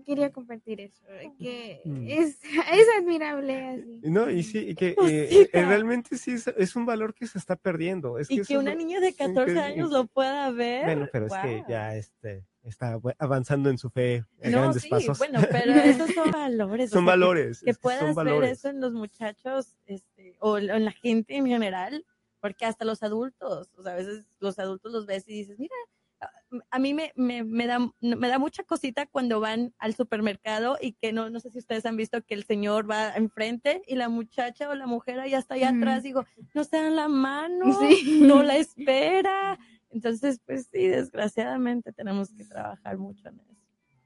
quería compartir eso, que Mm. es, es admirable así. No, y sí, y que eh, eh, realmente sí es, es un valor que se está perdiendo. Es Y que es una lo- niña de 14 años lo pueda ver. Bueno, pero es que wow. ya este, está avanzando en su fe a No, grandes sí, pasos. bueno, pero esos son valores. o son sea, que- valores. que que puedas son ver valores. eso en los muchachos este, o en la gente en general, porque hasta los adultos, o sea, a veces los adultos los ves y dices, mira, a- a mí me, me, me da, me da mucha cosita cuando van al supermercado y que no, no sé si ustedes han visto que el señor va enfrente y la muchacha o la mujer ahí está allá Ujú. atrás, digo, no se dan la mano, Sí. no la espera. Entonces, pues sí, desgraciadamente tenemos que trabajar mucho en eso,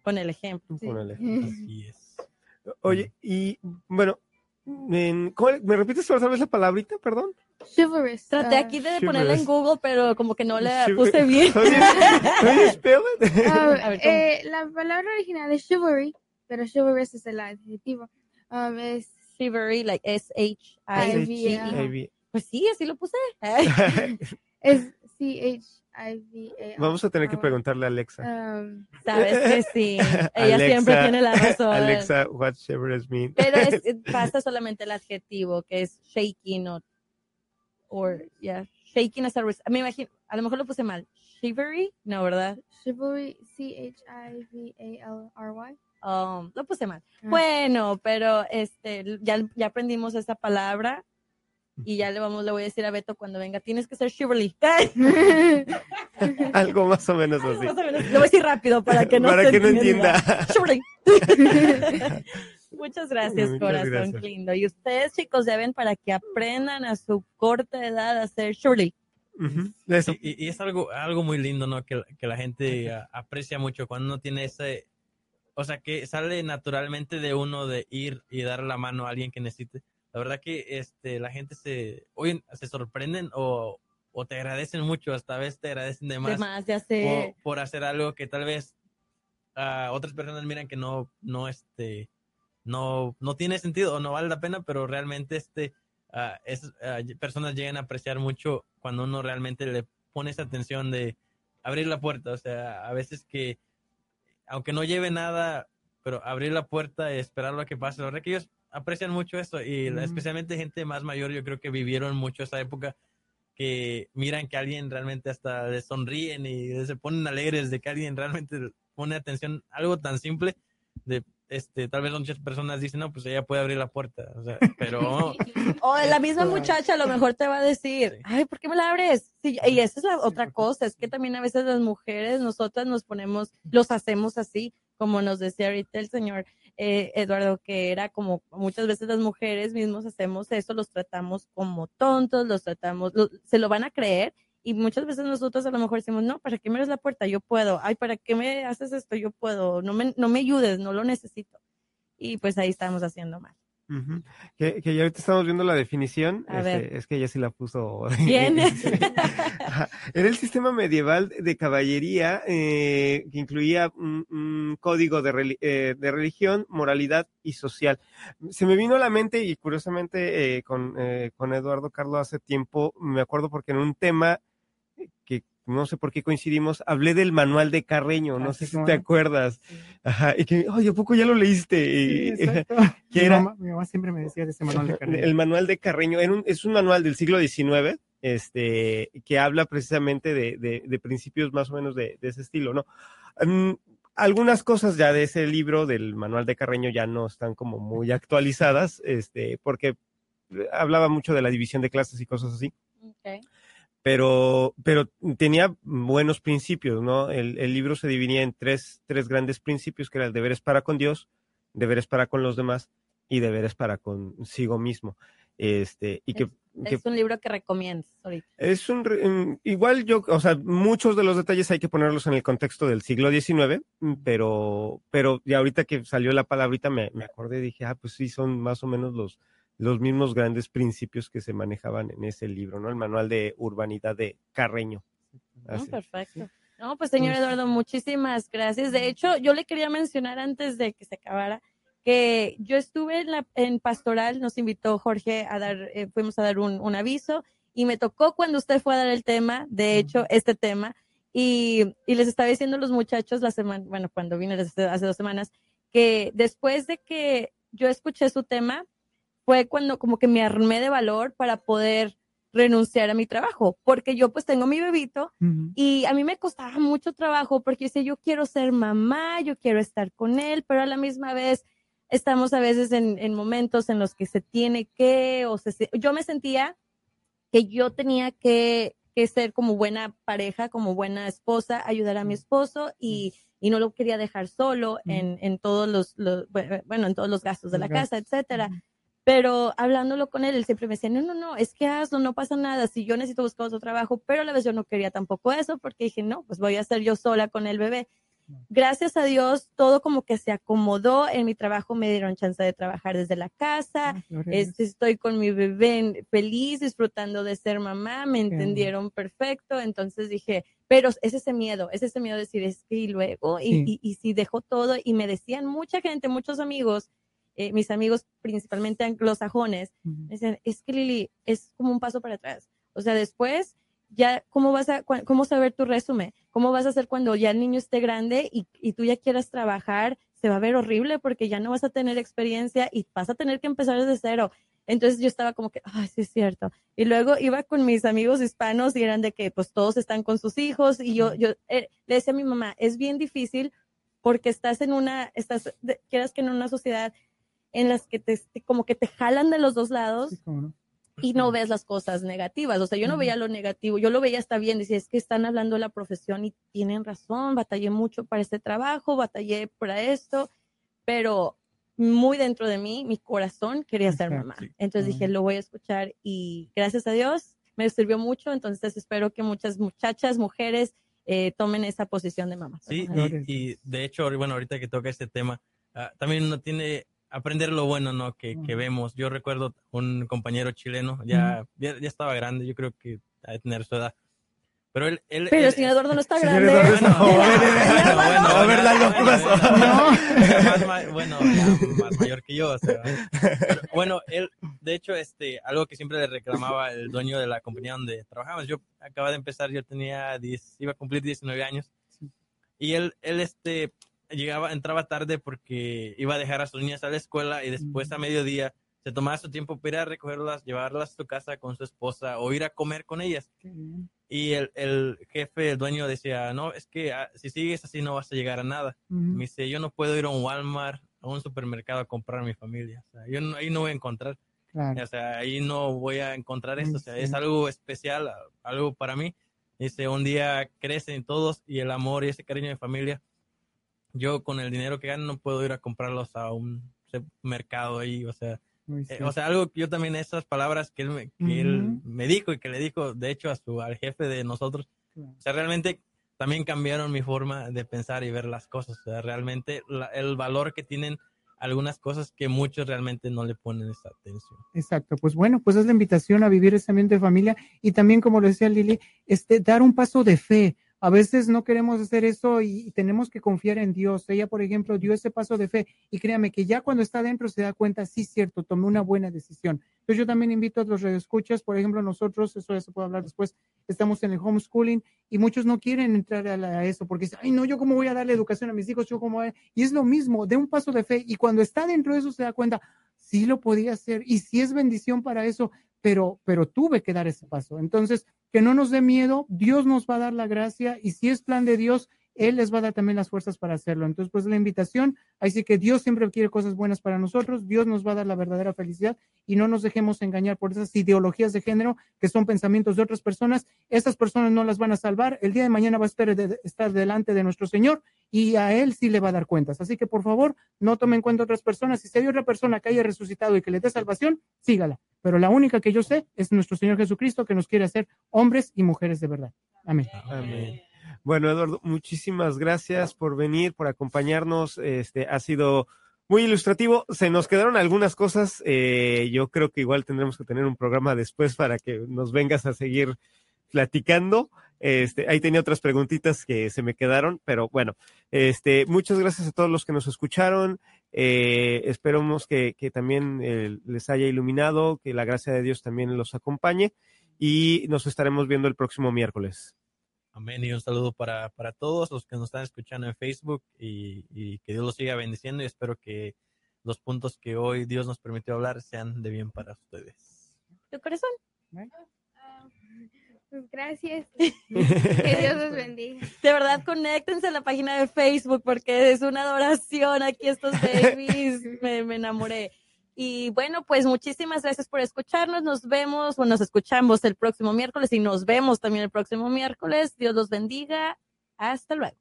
con el ejemplo. Sí. Ponele. Así es. Oye, y bueno, en- ¿cómo le- ¿me repites otra vez la palabrita, perdón? Chivalrous. Traté ah, aquí de ponerla en Chivalrous. Google, pero como que no la puse bien. ¿cómo? eh, la palabra original es chivalry, pero chivalrous es el adjetivo. Um, es Chivalry, like S-H-I-V-E. ajá. Ivy. Pues sí, así lo puse. es C-H-I-V-A. Vamos a tener que preguntarle a Alexa. Um, Sabes que sí. Ella siempre Alexa, tiene la razón. Alexa, what chivalrous mean? Pero es, basta solamente el adjetivo, que es shaking o, or, yeah, shaking as a Me imagino, a lo mejor lo puse mal. Chivalry, no, ¿verdad? chivalry, C-H-I-V-A-L-R-Y. Um, lo puse mal. Ah. Bueno, pero este, ya, ya aprendimos esa palabra y ya le vamos, le voy a decir a Beto cuando venga, tienes que ser chivalry. Algo más o menos así. Más o menos, Lo voy a decir rápido para que no Para se que no entienda. Chivalry. Muchas gracias, Muchas corazón gracias. lindo. Y ustedes, chicos, deben para que aprendan a su corta edad a ser Shirley. Eso. Y, es algo, algo muy lindo, ¿no? Que, que la gente aprecia mucho cuando uno tiene ese, o sea, que sale naturalmente de uno de ir y dar la mano a alguien que necesite. La verdad que este, la gente se, oye, se sorprenden o, o te agradecen mucho, hasta a veces te agradecen de más, De más, sé. por, por hacer algo que tal vez ah, otras personas miran que no, no, este, no, no tiene sentido o no vale la pena, pero realmente este, ah, es, ah, personas llegan a apreciar mucho cuando uno realmente le pone esa atención de abrir la puerta, o sea, a veces que, aunque no lleve nada, pero abrir la puerta y esperar lo que pase, la verdad que ellos aprecian mucho eso y la- Ujú. especialmente gente más mayor, yo creo que vivieron mucho esa época que miran que alguien realmente hasta les sonríen y se ponen alegres de que alguien realmente pone atención a algo tan simple de este tal vez muchas personas dicen no pues ella puede abrir la puerta o sea pero O la misma Esto- muchacha a lo mejor te va a decir, Sí. ay, ¿por qué me la abres? Sí, y esa es la otra porque- cosa, es que también a veces las mujeres, nosotras nos ponemos, los hacemos así, como nos decía ahorita el señor eh, Eduardo, que era como muchas veces las mujeres mismos hacemos eso, los tratamos como tontos, los tratamos, se lo van a creer. Y muchas veces nosotros a lo mejor decimos, no, ¿para qué me abres la puerta? Yo puedo. Ay, ¿para qué me haces esto? Yo puedo. No me, no me ayudes, no lo necesito. Y pues ahí estamos haciendo mal. Que, que ya ahorita estamos viendo la definición. Este. Es que ella sí la puso. Bien. Era el sistema medieval de caballería eh, que incluía un, un código de, eh, de religión, moralidad y social. Se me vino a la mente y curiosamente eh, con, eh, con Eduardo Carlos hace tiempo, me acuerdo porque en un tema que no sé por qué coincidimos, hablé del manual de Carreño, no Ah, sé si cómo te acuerdas. Ajá, y que, oye, ¿a poco ya lo leíste? Sí, Y- exacto. ¿Qué mi, era? Mamá, mi mamá siempre me decía de ese manual de carrera. El manual de Carreño era un- es un manual del siglo XIX, este, que habla precisamente de, de- de principios más o menos de, de ese estilo, ¿no? Mm, algunas cosas ya de ese libro del manual de Carreño ya no están como muy actualizadas, este, porque hablaba mucho de la división de clases y cosas así Ok. Pero, pero tenía buenos principios, ¿no? El, el libro se dividía en tres, tres grandes principios, que eran deberes para con Dios, deberes para con los demás y deberes para consigo mismo. Este, y que, que Es un libro que recomiendas ahorita. es un, mm, igual yo, o sea, muchos de los detalles hay que ponerlos en el contexto del siglo XIX, mm, pero, pero ya ahorita que salió la palabrita me, me acordé y dije, ah, pues sí, son más o menos los, los mismos grandes principios que se manejaban en ese libro, ¿no? El manual de urbanidad de Carreño. No, perfecto. No, pues señor Pues- Eduardo, muchísimas gracias. De hecho, yo le quería mencionar antes de que se acabara que yo estuve en, la, en Pastoral, nos invitó Jorge a dar, eh, fuimos a dar un, un aviso y me tocó cuando usted fue a dar el tema, de hecho, este tema, y, y les estaba diciendo a los muchachos la semana, bueno, cuando vine hace dos semanas, que después de que yo escuché su tema, fue cuando como que me armé de valor para poder renunciar a mi trabajo, porque yo pues tengo mi bebito Ujú. y a mí me costaba mucho trabajo porque decía, yo quiero ser mamá, yo quiero estar con él, pero a la misma vez estamos a veces en, en momentos en los que se tiene que, o se, yo me sentía que yo tenía que, que ser como buena pareja, como buena esposa, ayudar a mi esposo y, y no lo quería dejar solo en, en todos los, los- bueno, en todos los gastos de la casa, etcétera. Pero hablándolo con él, él siempre me decía, no, no, no, es que hazlo, no pasa nada, si yo necesito buscar otro trabajo, pero a la vez yo no quería tampoco eso, porque dije, no, pues voy a hacer yo sola con el bebé. Gracias a Dios, todo como que se acomodó en mi trabajo, me dieron chance de trabajar desde la casa, Ah, este, estoy con mi bebé feliz, disfrutando de ser mamá, me entendieron perfecto, entonces dije, pero es ese miedo, es ese miedo de decir, es que y luego, y, Sí. y, y si dejó todo, y me decían mucha gente, muchos amigos, eh, mis amigos principalmente anglosajones, Ujú. me decían, es que Lili, es como un paso para atrás, o sea, después ya, ¿cómo vas a, cómo saber tu resumen? ¿Cómo vas a hacer cuando ya el niño esté grande y, y tú ya quieras trabajar? Se va a ver horrible porque ya no vas a tener experiencia y vas a tener que empezar desde cero. Entonces yo estaba como que, ay, sí es cierto. Y luego iba con mis amigos hispanos y eran de que pues todos están con sus hijos y yo, yo eh, le decía a mi mamá, es bien difícil porque estás en una, estás, quieras que en una sociedad en las que te, te- como que te jalan de los dos lados Sí, cómo no. y no ves las cosas negativas. O sea, yo no Ujú. veía lo negativo, yo lo veía hasta bien, decía, es que están hablando de la profesión y tienen razón, batallé mucho para este trabajo, batallé para esto, pero muy dentro de mí, mi corazón quería ser mamá. Sí. Entonces dije, lo voy a escuchar y gracias a Dios me sirvió mucho, entonces espero que muchas muchachas, mujeres eh, tomen esa posición de mamá. Sí, y, y de hecho, bueno, ahorita que toca este tema, ah, también uno tiene aprender lo bueno, ¿no? Que, que vemos. Yo recuerdo un compañero chileno, ya, ya, ya estaba grande, yo creo que ha de tener su edad. Pero él... él Pero él- señor Eduardo no está grande. Eduardo está Bueno, joven. bueno, bueno, A ver, Lalo, ¿qué bueno, más mayor que yo. o sea. Pero, bueno, él, de hecho, este, algo que siempre le reclamaba el dueño de la compañía donde trabajamos. Yo acababa de empezar, yo tenía 10, iba a cumplir 19 años. Y él, él, este, llegaba, entraba tarde porque iba a dejar a sus niñas a la escuela y después a mediodía se tomaba su tiempo para ir a recogerlas, llevarlas a su casa con su esposa o ir a comer con ellas. Y el, el jefe, el dueño decía, no, es que ah, si sigues así no vas a llegar a nada. Ujú. Me dice, yo no puedo ir a un Walmart, a un supermercado a comprar a mi familia. O sea, yo no- ahí no voy a encontrar, Claro. o sea, ahí no voy a encontrar esto. O sea, Sí. es algo especial, algo para mí. Dice, un día crecen todos y el amor y ese cariño de familia. Yo con el dinero que gano no puedo ir a comprarlos a un mercado ahí, o sea, eh, o sea, algo que yo también esas palabras que él me, que él me dijo y que le dijo, de hecho, a su, al jefe de nosotros, Claro. o sea, realmente también cambiaron mi forma de pensar y ver las cosas. O sea, realmente la- el valor que tienen algunas cosas que muchos realmente no le ponen esa atención. Exacto, pues bueno, pues es la invitación a vivir ese ambiente de familia y también, como lo decía Lili, este, dar un paso de fe. A veces no queremos hacer eso y, tenemos que confiar en Dios. Ella, por ejemplo, dio ese paso de fe y créame que ya cuando está adentro se da cuenta, sí, cierto, tomé una buena decisión. Entonces yo también invito a los radioescuchas, por ejemplo, nosotros, eso ya se puede hablar después, estamos en el homeschooling y muchos no quieren entrar a, eso porque dicen, ay, no, yo cómo voy a darle educación a mis hijos, yo cómo voy a-". Y es lo mismo, de un paso de fe y cuando está dentro de eso se da cuenta, sí lo podía hacer y sí es bendición para eso, pero, pero tuve que dar ese paso. Entonces, que no nos dé miedo, Dios nos va a dar la gracia y si es plan de Dios, Él les va a dar también las fuerzas para hacerlo. Entonces, pues la invitación, así que Dios siempre quiere cosas buenas para nosotros, Dios nos va a dar la verdadera felicidad y no nos dejemos engañar por esas ideologías de género que son pensamientos de otras personas. Esas personas no las van a salvar. El día de mañana va a estar, de- estar delante de nuestro Señor y a Él sí le va a dar cuentas. Así que, por favor, no tomen en cuenta otras personas. Si hay otra persona que haya resucitado y que le dé salvación, sígala. Pero la única que yo sé es nuestro Señor Jesucristo que nos quiere hacer hombres y mujeres de verdad. Amén. Amén. Bueno, Eduardo, muchísimas gracias por venir, por acompañarnos. Este ha sido muy ilustrativo. Se nos quedaron algunas cosas. eh, yo creo que igual tendremos que tener un programa después para que nos vengas a seguir platicando. Este, ahí tenía otras preguntitas que se me quedaron, pero bueno, este, muchas gracias a todos los que nos escucharon. Eh, esperamos que, también eh, les haya iluminado, que la gracia de Dios también los acompañe y nos estaremos viendo el próximo miércoles. Amén. Y un saludo para, para todos los que nos están escuchando en Facebook y, y que Dios los siga bendiciendo y espero que los puntos que hoy Dios nos permitió hablar sean de bien para ustedes. ¿Tu corazón? Pues gracias. que Dios los bendiga. De verdad, conéctense a la página de Facebook porque es una adoración aquí estos babies. Me, me enamoré. Y bueno, pues muchísimas gracias por escucharnos. Nos vemos o nos escuchamos el próximo miércoles y nos vemos también el próximo miércoles. Dios los bendiga. Hasta luego.